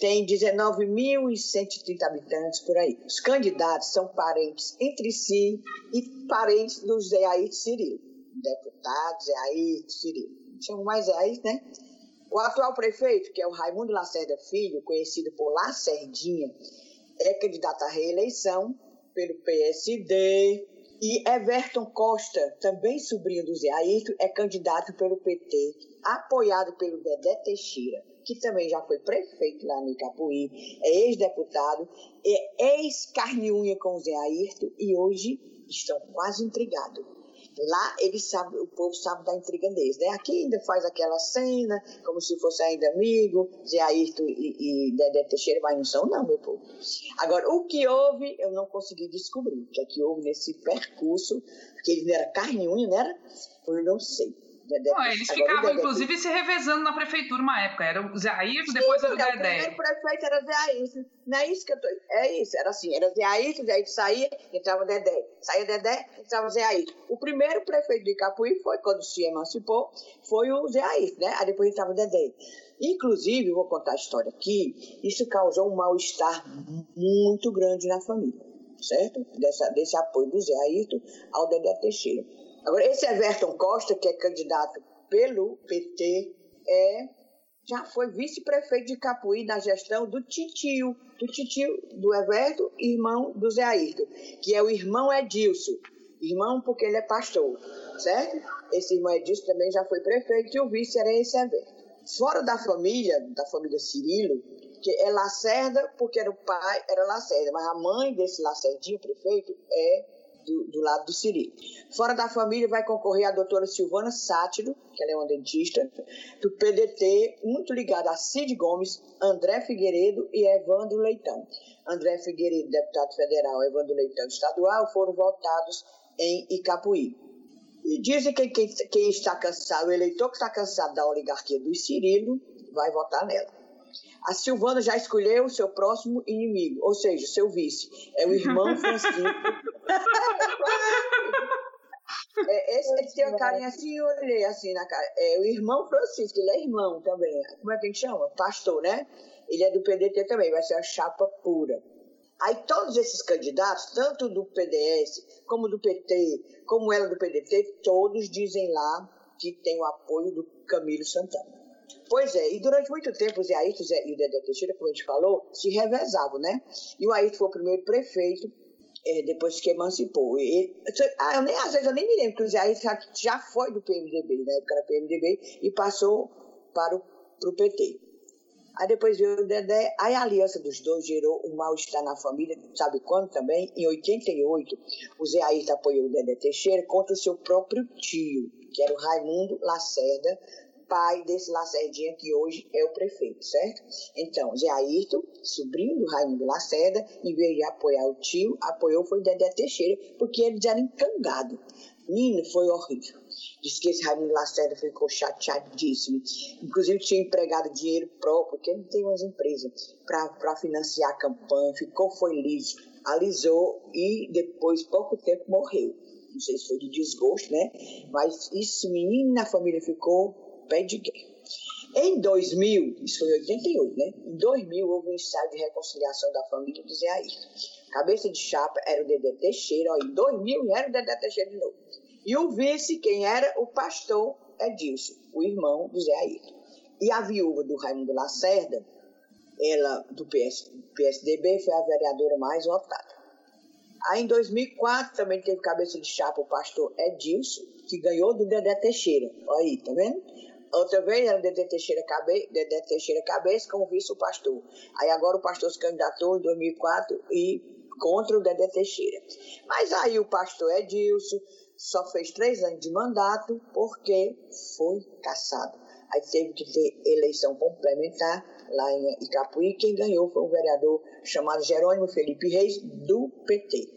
Tem 19.130 habitantes por aí. Os candidatos são parentes entre si e parentes do Zé Ayrton Cirilo. Deputado Zé Ayrton Cirilo. Chama mais Zé Ayrton, né? O atual prefeito, que é o Raimundo Lacerda Filho, conhecido por Lacerdinha, é candidato à reeleição pelo PSD. E Everton Costa, também sobrinho do Zé Ayrton, é candidato pelo PT, apoiado pelo Dedé Teixeira, que também já foi prefeito lá no Icapuí, é ex-deputado, é ex-carne-unha com o Zé Ayrton e hoje estão quase intrigados Lá eles sabem, o povo sabe da intriga deles, né? Aqui ainda faz aquela cena, como se fosse ainda amigo, Zé Ayrton e, e Dedé Teixeira, mas não são não, meu povo. Agora, o que houve, eu não consegui descobrir. O que é que houve nesse percurso, porque ele não era carne e unha, não era? Eu não sei. Dedé. Não, eles Agora, ficavam, inclusive, se revezando na prefeitura uma época. Era o Zé Ayrton, depois era o Dedé. O primeiro prefeito era Zé Ayrton. Não é isso que eu tô... É isso, era assim. Era Zé Ayrton, Zé Ayrton saía, entrava Dedé. Saía Dedé, entrava Zé Ayrton. O primeiro prefeito de Capuí foi, quando se emancipou, foi o Zé Ayrton, né? Aí depois entrava Dedé. Inclusive, vou contar a história aqui, isso causou um mal-estar muito grande na família, certo? Dessa, desse apoio do Zé Ayrton ao Dedé Teixeira. Agora, esse Everton Costa, que é candidato pelo PT, é, já foi vice-prefeito de Capuí na gestão do titio, do titio do Everton, irmão do Zé Ayrton, que é o irmão Edilson. Irmão porque ele é pastor, certo? Esse irmão Edilson também já foi prefeito e o vice era esse Everton. Fora da família, da família Cirilo, que é Lacerda, porque era o pai, era Lacerda, mas a mãe desse Lacerdinho, prefeito, é do, do, lado do Siri. Fora da família vai concorrer a doutora Silvana Sátiro, que ela é uma dentista, do PDT, muito ligada a Cid Gomes, André Figueiredo e Evandro Leitão. André Figueiredo, deputado federal, Evandro Leitão, estadual, foram votados em Icapuí. E dizem que quem, quem está cansado, o eleitor que está cansado da oligarquia do Cirilo, vai votar nela. A Silvana já escolheu o seu próximo inimigo, ou seja, seu vice. É o irmão Francisco. é, esse ele tem uma carinha assim, eu olhei assim na cara. É o irmão Francisco, ele é irmão também. Como é que a gente chama? Pastor, né? Ele é do PDT também, vai ser a chapa pura. Aí todos esses candidatos, tanto do PDS, como do PT, como ela do PDT, todos dizem lá que tem o apoio do Camilo Santana. Pois é, e durante muito tempo o Zé Ayrton e o Dedé Teixeira, como a gente falou, se revezavam, né? E o Ayrton foi o primeiro prefeito, é, depois que emancipou. E, ah, eu nem, às vezes eu nem me lembro que o Zé Ayrton já, já foi do PMDB, na época era PMDB, e passou para o PT. Aí depois veio o Dedé, aí a aliança dos dois gerou um mal-estar na família, sabe quando também? Em 88, o Zé Ayrton apoiou o Dedé Teixeira contra o seu próprio tio, que era o Raimundo Lacerda, pai desse Lacerdinha que hoje é o prefeito, certo? Então, Zé Ayrton, sobrinho do Raimundo Lacerda, em vez de apoiar o tio, apoiou foi Dedé Teixeira, porque eles eram encangados. Menino, foi horrível. Diz que esse Raimundo Lacerda ficou chateadíssimo. Inclusive tinha empregado dinheiro próprio, porque ele tem umas empresas, para financiar a campanha. Ficou, foi liso, alisou e depois, pouco tempo, morreu. Não sei se foi de desgosto, né? Mas isso, menino, na família ficou pé de guerra. Em 2000, isso foi em 88, né? Em 2000 houve um ensaio de reconciliação da família do Zé Ayrton. Cabeça de chapa era o Dedé Teixeira, ó, em 2000 era o Dedé Teixeira de novo. E o vice, quem era? O pastor Edilson, o irmão do Zé Ayrton. E a viúva do Raimundo Lacerda, ela do PS, PSDB, foi a vereadora mais votada. Aí em 2004 também teve cabeça de chapa o pastor Edilson, que ganhou do Dedé Teixeira. Olha aí, tá vendo? Outra vez era Dedé Teixeira, cabe, Dedé Teixeira Cabeça vice o pastor. Aí agora o pastor se candidatou em 2004 e contra o Dedé Teixeira. Mas aí o pastor Edilson só fez três anos de mandato porque foi caçado. Aí teve que ter eleição complementar lá em Icapuí. Quem ganhou foi um vereador chamado Jerônimo Felipe Reis, do PT.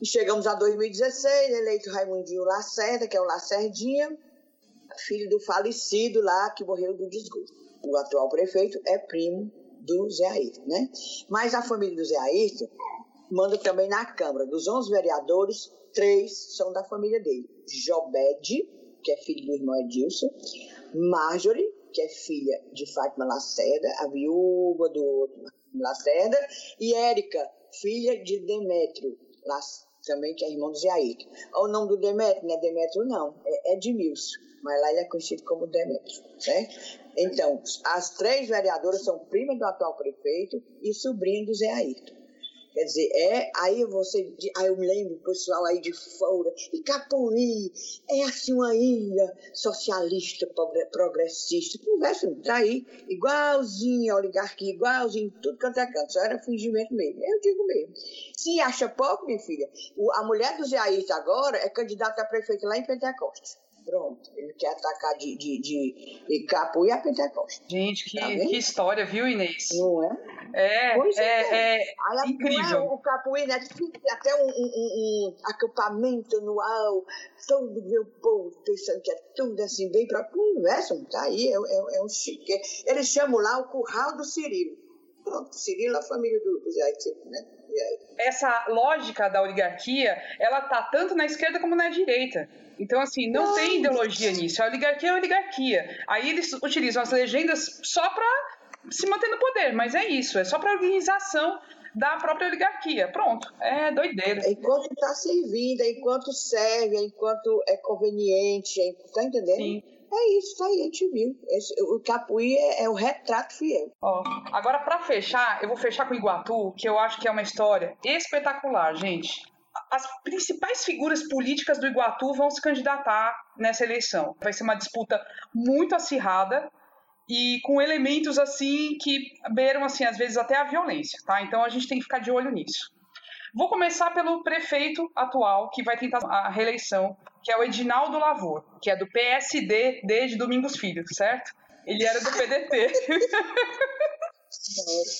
E chegamos a 2016, eleito Raimundinho Lacerda, que é o Lacerdinha, filho do falecido lá que morreu do desgosto. O atual prefeito é primo do Zé Ayrton, né? Mas a família do Zé Ayrton manda também na Câmara. Dos 11 vereadores, três são da família dele. Jobed, que é filho do irmão Edilson, Marjorie, que é filha de Fátima Lacerda, a viúva do outro Lacerda, e Érica, filha de Demétrio, também que é irmão do Zé Ayrton. O nome do Demétrio não é Demétrio, não, é Edmilson, mas lá ele é conhecido como Demétrio, certo? Então, as três vereadoras são primas do atual prefeito e sobrinha do Zé Ayrton. Quer dizer, é, aí você, aí eu me lembro, pessoal aí de fora, e Capuí é assim uma ilha socialista, progressista, conversa, tá aí, igualzinho oligarquia, igualzinho, tudo quanto é canto, só era fingimento mesmo, eu digo mesmo. Se acha pouco, minha filha, a mulher do Zé Ayrton agora é candidata a prefeito lá em Pentecostes. Pronto, ele quer atacar de, de, de, de Capuí a Pentecostes. Gente, que, tá que história, viu, Inês? Não é? É, pois é, é, é incrível. É o Capoeira né? até um, um, um, acampamento anual, todo meu povo pensando que é tudo assim, bem para conversa, tá aí, é, é, é, um chique. Eles chamam lá o curral do Cirilo. Pronto, Cirilo é a família do, do Zé né? Essa lógica da oligarquia, ela tá tanto na esquerda como na direita. Então, assim, não, tem ideologia nisso. A oligarquia é a oligarquia. Aí eles utilizam as legendas só para se manter no poder, mas é isso, é só para organização da própria oligarquia. Pronto, é doideira. Enquanto está servindo, enquanto serve, enquanto é conveniente, tá entendendo? Sim. É isso, aí, a gente viu. Esse, o Capuí é, é, o retrato fiel. Ó, agora, para fechar, eu vou fechar com o Iguatu, que eu acho que é uma história espetacular, gente. As principais figuras políticas do Iguatu vão se candidatar nessa eleição. Vai ser uma disputa muito acirrada e com elementos assim que beiram assim às vezes até a violência, tá? Então a gente tem que ficar de olho nisso. Vou começar pelo prefeito atual que vai tentar a reeleição, que é o Edinaldo Lavor, que é do PSD desde Domingos Filho, certo? Ele era do PDT.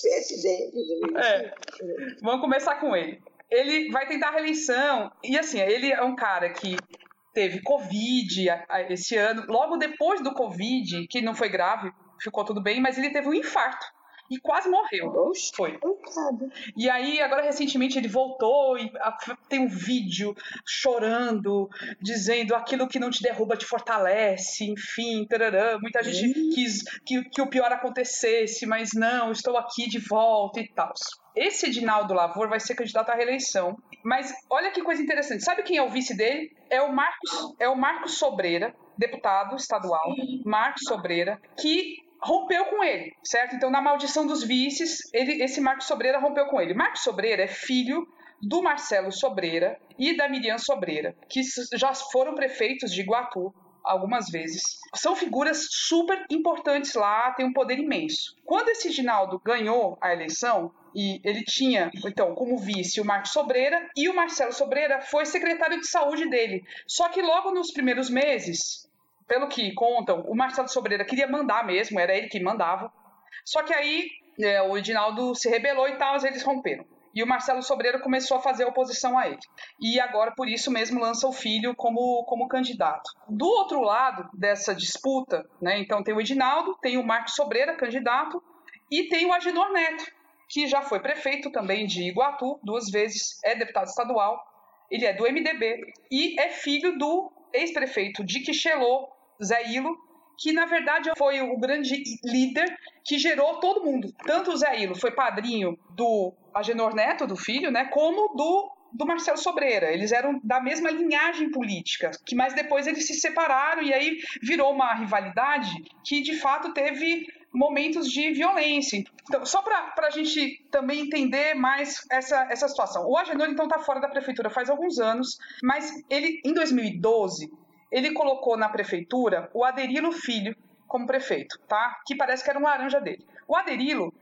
PSD. É. Vamos começar com ele. Ele vai tentar a reeleição e assim, ele é um cara que teve Covid esse ano, logo depois do Covid, que não foi grave, ficou tudo bem, mas ele teve um infarto e quase morreu. Oxe, Foi. coitado. E aí, agora recentemente ele voltou e a- tem um vídeo chorando, dizendo aquilo que não te derruba te fortalece, enfim, tarará. Muita gente quis que, que o pior acontecesse, mas não, estou aqui de volta e tal. Esse Edinaldo Lavor vai ser candidato à reeleição. Mas olha que coisa interessante. Sabe quem é o vice dele? É o Marcos, é o Marcos Sobreira, deputado estadual, Marcos Sobreira, que rompeu com ele, certo? Então, na maldição dos vices, ele, esse Marcos Sobreira rompeu com ele. Marcos Sobreira é filho do Marcelo Sobreira e da Miriam Sobreira, que já foram prefeitos de Iguatu algumas vezes. São figuras super importantes lá, têm um poder imenso. Quando esse Ginaldo ganhou a eleição, e ele tinha, então, como vice o Marcos Sobreira, e o Marcelo Sobreira foi secretário de saúde dele. Só que logo nos primeiros meses, pelo que contam, o Marcelo Sobreira queria mandar mesmo, era ele que mandava. Só que aí é, o Edinaldo se rebelou e tal, eles romperam. E o Marcelo Sobreira começou a fazer oposição a ele. E agora, por isso mesmo, lança o filho como, como candidato. Do outro lado dessa disputa, né, então tem o Edinaldo, tem o Marcos Sobreira, candidato, e tem o Agenor Neto, que já foi prefeito também de Iguatu, duas vezes, é deputado estadual, ele é do MDB e é filho do ex-prefeito de Quixelô, Zé Ilo, que na verdade foi o grande líder que gerou todo mundo. Tanto o Zé Ilo foi padrinho do Agenor Neto, do filho, né, como do, do Marcelo Sobreira. Eles eram da mesma linhagem política, que mais depois eles se separaram e aí virou uma rivalidade que de fato teve momentos de violência. Então, só para a gente também entender mais essa, essa situação. O Agenor, então, está fora da prefeitura faz alguns anos, mas ele, em 2012, ele colocou na prefeitura o Aderilo Filho como prefeito, tá? Que parece que era um laranja dele. O Aderilo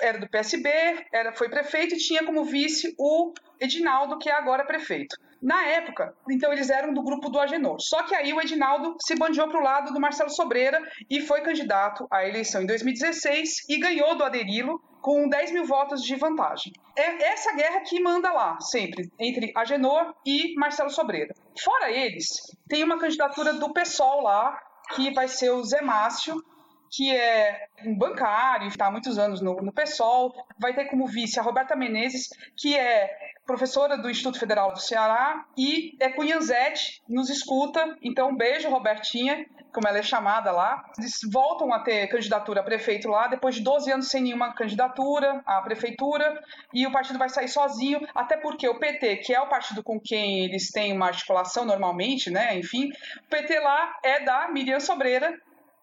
era do PSB, era, foi prefeito e tinha como vice o Edinaldo, que é agora prefeito. Na época, então eles eram do grupo do Agenor. Só que aí o Edinaldo se bandiou para o lado do Marcelo Sobreira e foi candidato à eleição em 2016 e ganhou do Aderilo com 10 mil votos de vantagem. É essa guerra que manda lá, sempre, entre Agenor e Marcelo Sobreira. Fora eles, tem uma candidatura do PSOL lá, que vai ser o Zé Márcio, que é um bancário, está há muitos anos no, no PSOL, vai ter como vice a Roberta Menezes, que é professora do Instituto Federal do Ceará e é Cunhanzete, nos escuta, então um beijo, Robertinha, como ela é chamada lá. Eles voltam a ter candidatura a prefeito lá, depois de 12 anos sem nenhuma candidatura à prefeitura, e o partido vai sair sozinho, até porque o PT, que é o partido com quem eles têm uma articulação normalmente, né, enfim, o PT lá é da Miriam Sobreira,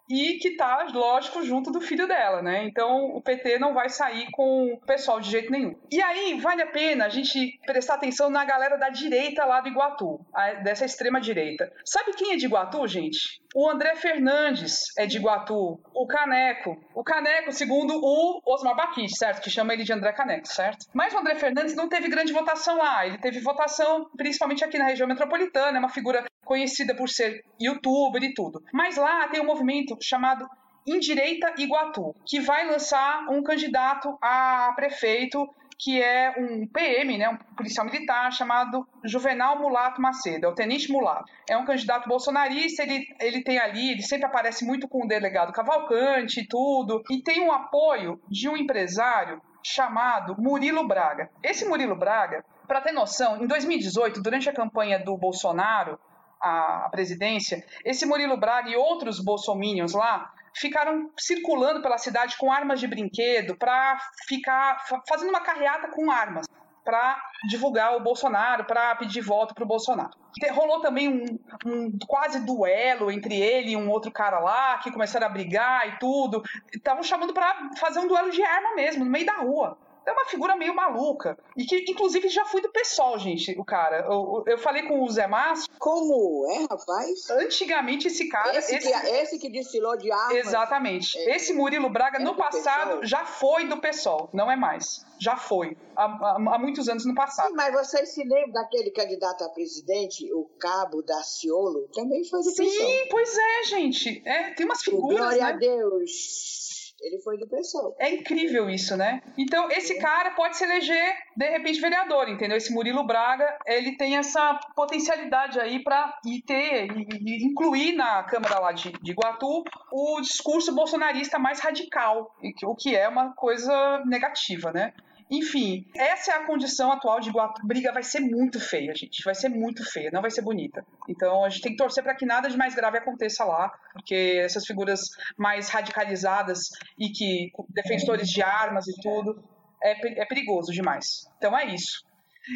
e que tá, lógico, junto do filho dela, né? Então o PT não vai sair com o pessoal de jeito nenhum. E aí vale a pena a gente prestar atenção na galera da direita lá do Iguatu, dessa extrema direita. Sabe quem é de Iguatu, gente? O André Fernandes é de Iguatu, o Caneco. O Caneco, segundo o Osmar Baquite, certo? Que chama ele de André Caneco, certo? Mas o André Fernandes não teve grande votação lá. Ele teve votação principalmente aqui na região metropolitana, é uma figura conhecida por ser youtuber e tudo. Mas lá tem um movimento chamado Indireita Iguatu, que vai lançar um candidato a prefeito que é um PM, né, um policial militar chamado Juvenal Mulato Macedo, é o Tenente Mulato. É um candidato bolsonarista, ele, ele tem ali, ele sempre aparece muito com o delegado Cavalcante e tudo, e tem um apoio de um empresário chamado Murilo Braga. Esse Murilo Braga, para ter noção, em 2018, durante a campanha do Bolsonaro à presidência, esse Murilo Braga e outros bolsominions lá ficaram circulando pela cidade com armas de brinquedo para ficar fa- fazendo uma carreata com armas para divulgar o Bolsonaro, para pedir voto para o Bolsonaro. Rolou também um, um quase duelo entre ele e um outro cara lá, que começaram a brigar e tudo. Estavam chamando para fazer um duelo de arma mesmo, no meio da rua. É uma figura meio maluca. E que, inclusive, já foi do PSOL, gente, o cara. Eu, eu falei com o Zé Márcio. Como é, rapaz? Antigamente, esse cara. Esse, esse... Que, esse que desfilou de armas. Exatamente. É. Esse Murilo Braga, é no passado, PSOL. já foi do PSOL, não é mais. Já foi. Há, há, há, muitos anos no passado. Sim, mas vocês se lembram daquele candidato a presidente, o Cabo Daciolo? Também foi do Sim, PSOL. Sim, pois é, gente. É, tem umas figuras. Glória né? a Deus. Ele foi do PSOL. É incrível isso, né? Então, esse cara pode se eleger, de repente, vereador, entendeu? Esse Murilo Braga, ele tem essa potencialidade aí para ter e, e, incluir na Câmara lá de, de Iguatu o discurso bolsonarista mais radical, o que é uma coisa negativa, né? Enfim, essa é a condição atual de Iguatu. Briga vai ser muito feia, gente. Vai ser muito feia, não vai ser bonita. Então a gente tem que torcer para que nada de mais grave aconteça lá, porque essas figuras mais radicalizadas e que defensores de armas e tudo é, é perigoso demais. Então é isso.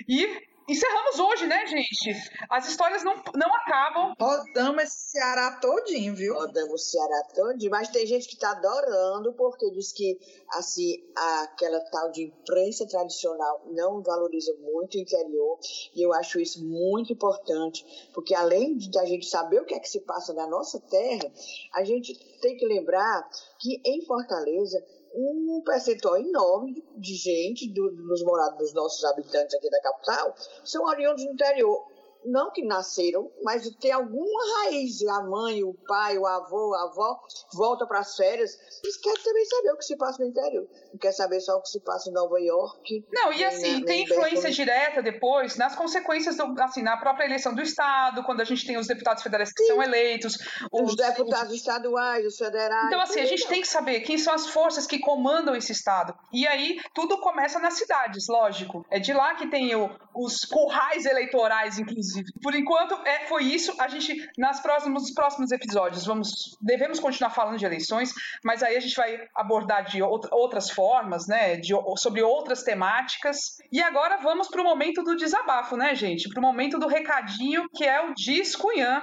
E encerramos hoje, né, gente? As histórias não, não acabam. Rodamos esse Ceará todinho, viu? Rodamos o Ceará todinho, mas tem gente que tá adorando, porque diz que, assim, aquela tal de imprensa tradicional não valoriza muito o interior, e eu acho isso muito importante, porque além de a gente saber o que é que se passa na nossa terra, a gente tem que lembrar que em Fortaleza um percentual enorme de gente, do, dos morados dos nossos habitantes aqui da capital, são oriundos do interior não que nasceram, mas tem alguma raiz. A mãe, o pai, o avô, a avó volta para as férias. Eles querem também saber o que se passa no interior. Não quer saber só o que se passa em Nova York. Não, e assim, na, tem influência direta depois nas consequências, do, assim, na própria eleição do Estado, quando a gente tem os deputados federais que Sim. são eleitos. Os, os deputados os... estaduais, os federais. Então, assim, a gente tem que saber quem são as forças que comandam esse Estado. E aí, tudo começa nas cidades, lógico. É de lá que tem o, os currais eleitorais, inclusive inclusive. Por enquanto, é, foi isso. A gente, nas próximos, nos próximos episódios, vamos, devemos continuar falando de eleições, mas aí a gente vai abordar de outras formas, né? De, sobre outras temáticas. E agora vamos para o momento do desabafo, né, gente? Para o momento do recadinho, que é o Discunhã.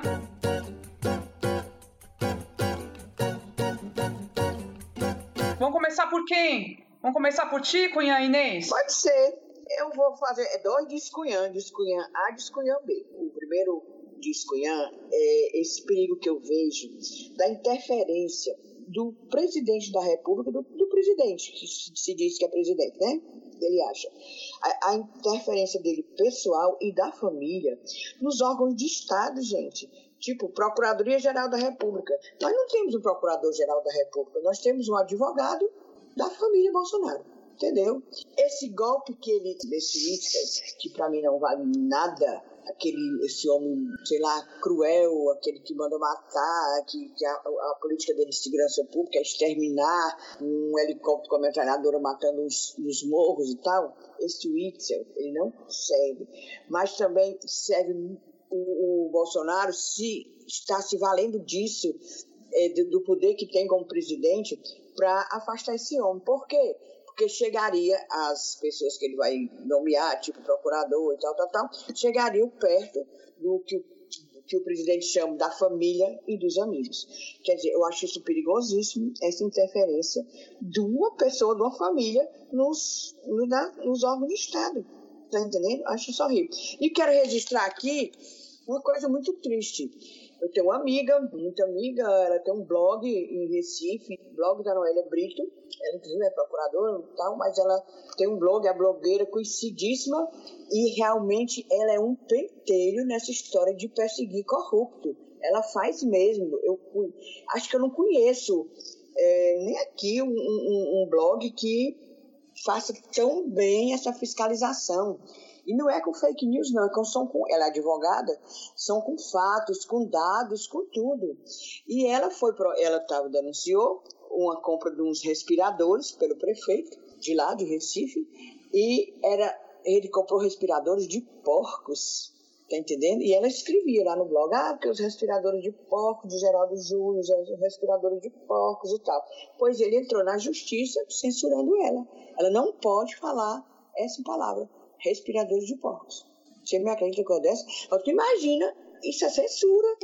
Vamos começar por quem? Vamos começar por ti, Cunhã Inês? Pode ser eu vou fazer dois discunhã, discunhã A, discunhã B. O primeiro discunhã é esse perigo que eu vejo da interferência do presidente da República, do, do presidente, que se diz que é presidente, né? Ele acha. A, a, interferência dele pessoal e da família nos órgãos de Estado, gente. Tipo, Procuradoria-Geral da República. Nós não temos um Procurador-Geral da República, nós temos um advogado da família Bolsonaro entendeu? Esse golpe que ele, desse Witker, que para mim não vale nada, aquele, esse homem, sei lá, cruel, aquele que manda matar, que, que a, a, política dele de segurança pública é exterminar um helicóptero com a metralhadora matando os, os morros e tal, esse Witzel, ele não serve. Mas também serve o, o Bolsonaro se está se valendo disso, é, do poder que tem como presidente, para afastar esse homem. Por quê? Porque chegaria as pessoas que ele vai nomear, tipo procurador e tal, tal, tal, chegariam perto do que o, que o presidente chama da família e dos amigos. Quer dizer, eu acho isso perigosíssimo, essa interferência de uma pessoa, de uma família, nos, nos órgãos do Estado. Tá entendendo? Acho isso horrível. E quero registrar aqui uma coisa muito triste. Eu tenho uma amiga, muito amiga, ela tem um blog em Recife, blog da Noélia Brito, ela inclusive é procuradora e tal, mas ela tem um blog, é blogueira conhecidíssima, e realmente ela é um pentelho nessa história de perseguir corrupto. Ela faz mesmo. Eu acho que eu não conheço é, nem aqui um, um, um blog que faça tão bem essa fiscalização. E não é com fake news, não, é são com, ela é advogada, são com fatos, com dados, com tudo. E ela foi, ela tava, denunciou uma compra de uns respiradores pelo prefeito de lá, de Recife, e era, ele comprou respiradores de porcos, tá entendendo? E ela escrevia lá no blog, ah, porque os respiradores de porcos de Geraldo Júnior, os respiradores de porcos e tal. Pois ele entrou na justiça censurando ela. Ela não pode falar essa palavra respiradores de porcos. Você me acredita com dessa? Mas tu imagina, isso é censura,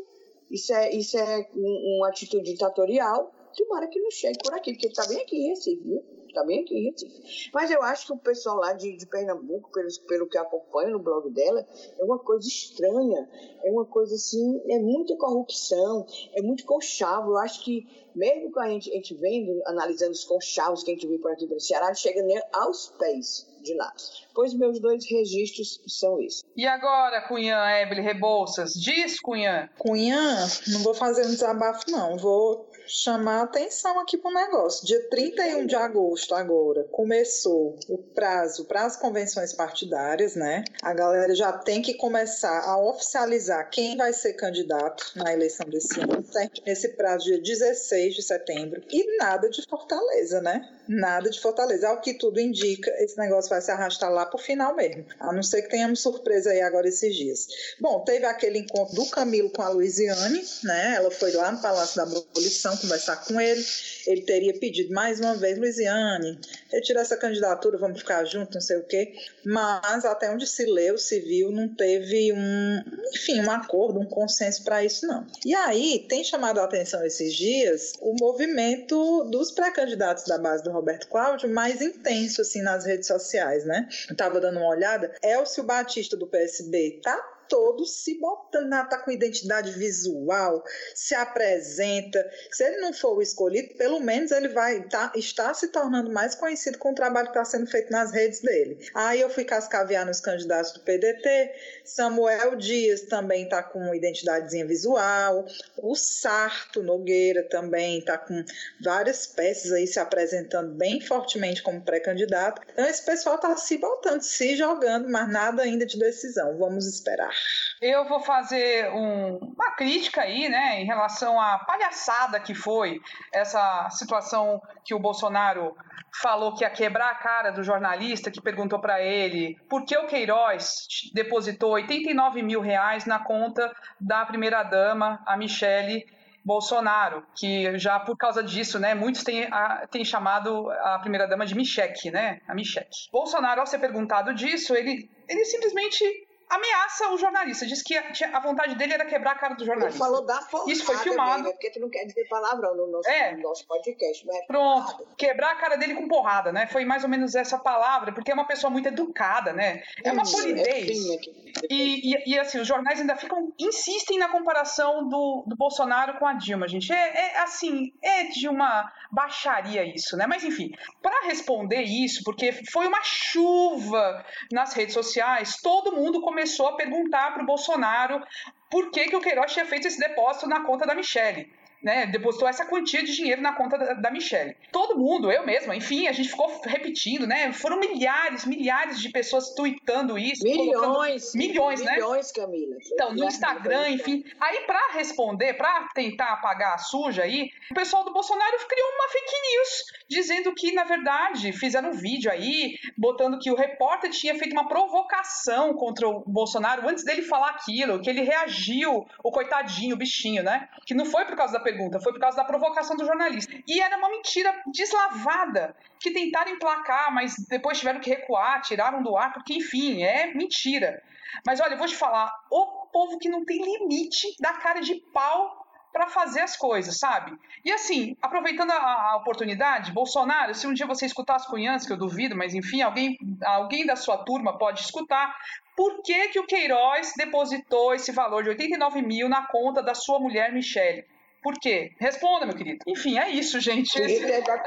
isso é, isso é um, uma atitude ditatorial. Tomara que não chegue por aqui, porque ele está bem aqui em Recife, viu? Está bem aqui em Recife. Mas eu acho que o pessoal lá de, de Pernambuco, pelo, pelo que acompanha no blog dela, é uma coisa estranha, é uma coisa assim, é muita corrupção, é muito conchavo. Eu acho que mesmo que a gente, a gente vendo, analisando os conchavos que a gente viu por aqui do Ceará, chega nem aos pés de lá. Pois meus dois registros são isso. E agora, Cunhã Evelyn Rebouças? Diz, Cunhã. Cunhã, não vou fazer um desabafo, não. Vou chamar atenção aqui para o negócio. Dia 31 de agosto, agora, começou o prazo para as convenções partidárias, né? A galera já tem que começar a oficializar quem vai ser candidato na eleição desse ano, certo? Nesse prazo, dia 16 de setembro. E nada de Fortaleza, né? Nada de Fortaleza. Ao que tudo indica, esse negócio vai se arrastar lá para o final mesmo. A não ser que tenhamos surpresa aí agora esses dias. Bom, teve aquele encontro do Camilo com a Luiziane, né? Ela foi lá no Palácio da Abolição conversar com ele. Ele teria pedido mais uma vez, Luiziane, retira essa candidatura, vamos ficar juntos, não sei o quê. Mas até onde se leu, se viu, não teve um, enfim, um acordo, um consenso para isso, não. E aí tem chamado a atenção esses dias o movimento dos pré-candidatos da base do Roberto Cláudio mais intenso, assim, nas redes sociais, né? Eu tava dando uma olhada. Elcio Batista, do PSB, tá todo se botando, tá com identidade visual, se apresenta. Se ele não for o escolhido, pelo menos ele vai tá, estar se tornando mais conhecido com o trabalho que está sendo feito nas redes dele. Aí eu fui cascavear nos candidatos do PDT, Samuel Dias também está com identidadezinha visual, o Sarto Nogueira também está com várias peças aí se apresentando bem fortemente como pré-candidato. Então esse pessoal está se botando, se jogando, mas nada ainda de decisão. Vamos esperar. Eu vou fazer um, uma crítica aí, né, em relação à palhaçada que foi essa situação que o Bolsonaro falou que ia quebrar a cara do jornalista que perguntou para ele por que o Queiroz depositou 89 mil reais na conta da primeira-dama, a Michele Bolsonaro, que já por causa disso, né, muitos têm, a, têm chamado a primeira-dama de Micheque, né, a Micheque. Bolsonaro, ao ser perguntado disso, ele, ele simplesmente ameaça o jornalista. Diz que a, vontade dele era quebrar a cara do jornalista. Ele falou da porrada. Isso foi filmado. Mesmo, porque tu não quer dizer palavrão no nosso, é. no nosso podcast. Mas é Pronto. Porrada. Quebrar a cara dele com porrada, né? Foi mais ou menos essa palavra, porque é uma pessoa muito educada, né? É uma polidez. É e, e, e, assim, os jornais ainda ficam, insistem na comparação do, do Bolsonaro com a Dilma, gente. É, é assim, é de uma baixaria isso, né? Mas enfim, para responder isso, porque foi uma chuva nas redes sociais, todo mundo começou a perguntar para o Bolsonaro por que, que o Queiroz tinha feito esse depósito na conta da Michelle né, depositou essa quantia de dinheiro na conta da, da Michelle. Todo mundo, eu mesma, enfim, a gente ficou repetindo, né? Foram milhares, milhares de pessoas tweetando isso. Milhões. Milhões, né? Milhões, Camila. Então, no Instagram, enfim. Aí, para responder, para tentar apagar a suja aí, o pessoal do Bolsonaro criou uma fake news, dizendo que, na verdade, fizeram um vídeo aí, botando que o repórter tinha feito uma provocação contra o Bolsonaro antes dele falar aquilo, que ele reagiu, o coitadinho, o bichinho, né? Que não foi por causa da pergunta, foi por causa da provocação do jornalista. E era uma mentira deslavada, que tentaram emplacar, mas depois tiveram que recuar, tiraram do ar, porque, enfim, é mentira. Mas olha, eu vou te falar, o povo que não tem limite da cara de pau para fazer as coisas, sabe? E assim, aproveitando a, a, oportunidade, Bolsonaro, se um dia você escutar as cunhãs, que eu duvido, mas enfim, alguém, alguém da sua turma pode escutar, por que, que o Queiroz depositou esse valor de 89 mil na conta da sua mulher Michele? Por quê? Responda, meu querido. Enfim, é isso, gente. Isso é da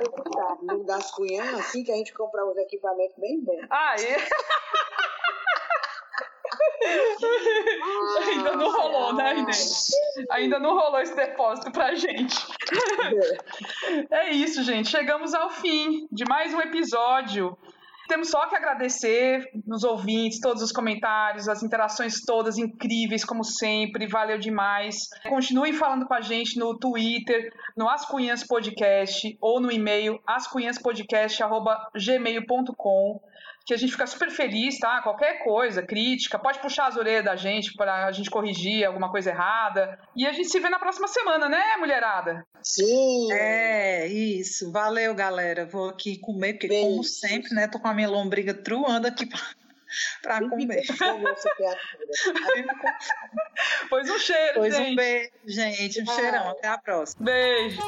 das cunhas, assim que a gente comprar uns equipamentos bem bons. Ah, é? Ainda não rolou, né, Inês? Ainda não rolou esse depósito pra gente. É isso, gente. Chegamos ao fim de mais um episódio temos só que agradecer nos ouvintes, todos os comentários, as interações todas incríveis, como sempre, valeu demais. Continuem falando com a gente no Twitter, no Ascunhas Podcast ou no e-mail ascunhaspodcast.gmail.com que a gente fica super feliz, tá? Qualquer coisa, crítica, pode puxar as orelhas da gente para a gente corrigir alguma coisa errada. E a gente se vê na próxima semana, né, mulherada? Sim. É, isso. Valeu, galera. Vou aqui comer, porque Beijo. como sempre, né, tô com a minha lombriga truando aqui para comer. pois um cheiro, pois gente. um beijo, gente. Um cheirão. Até a próxima. Beijo.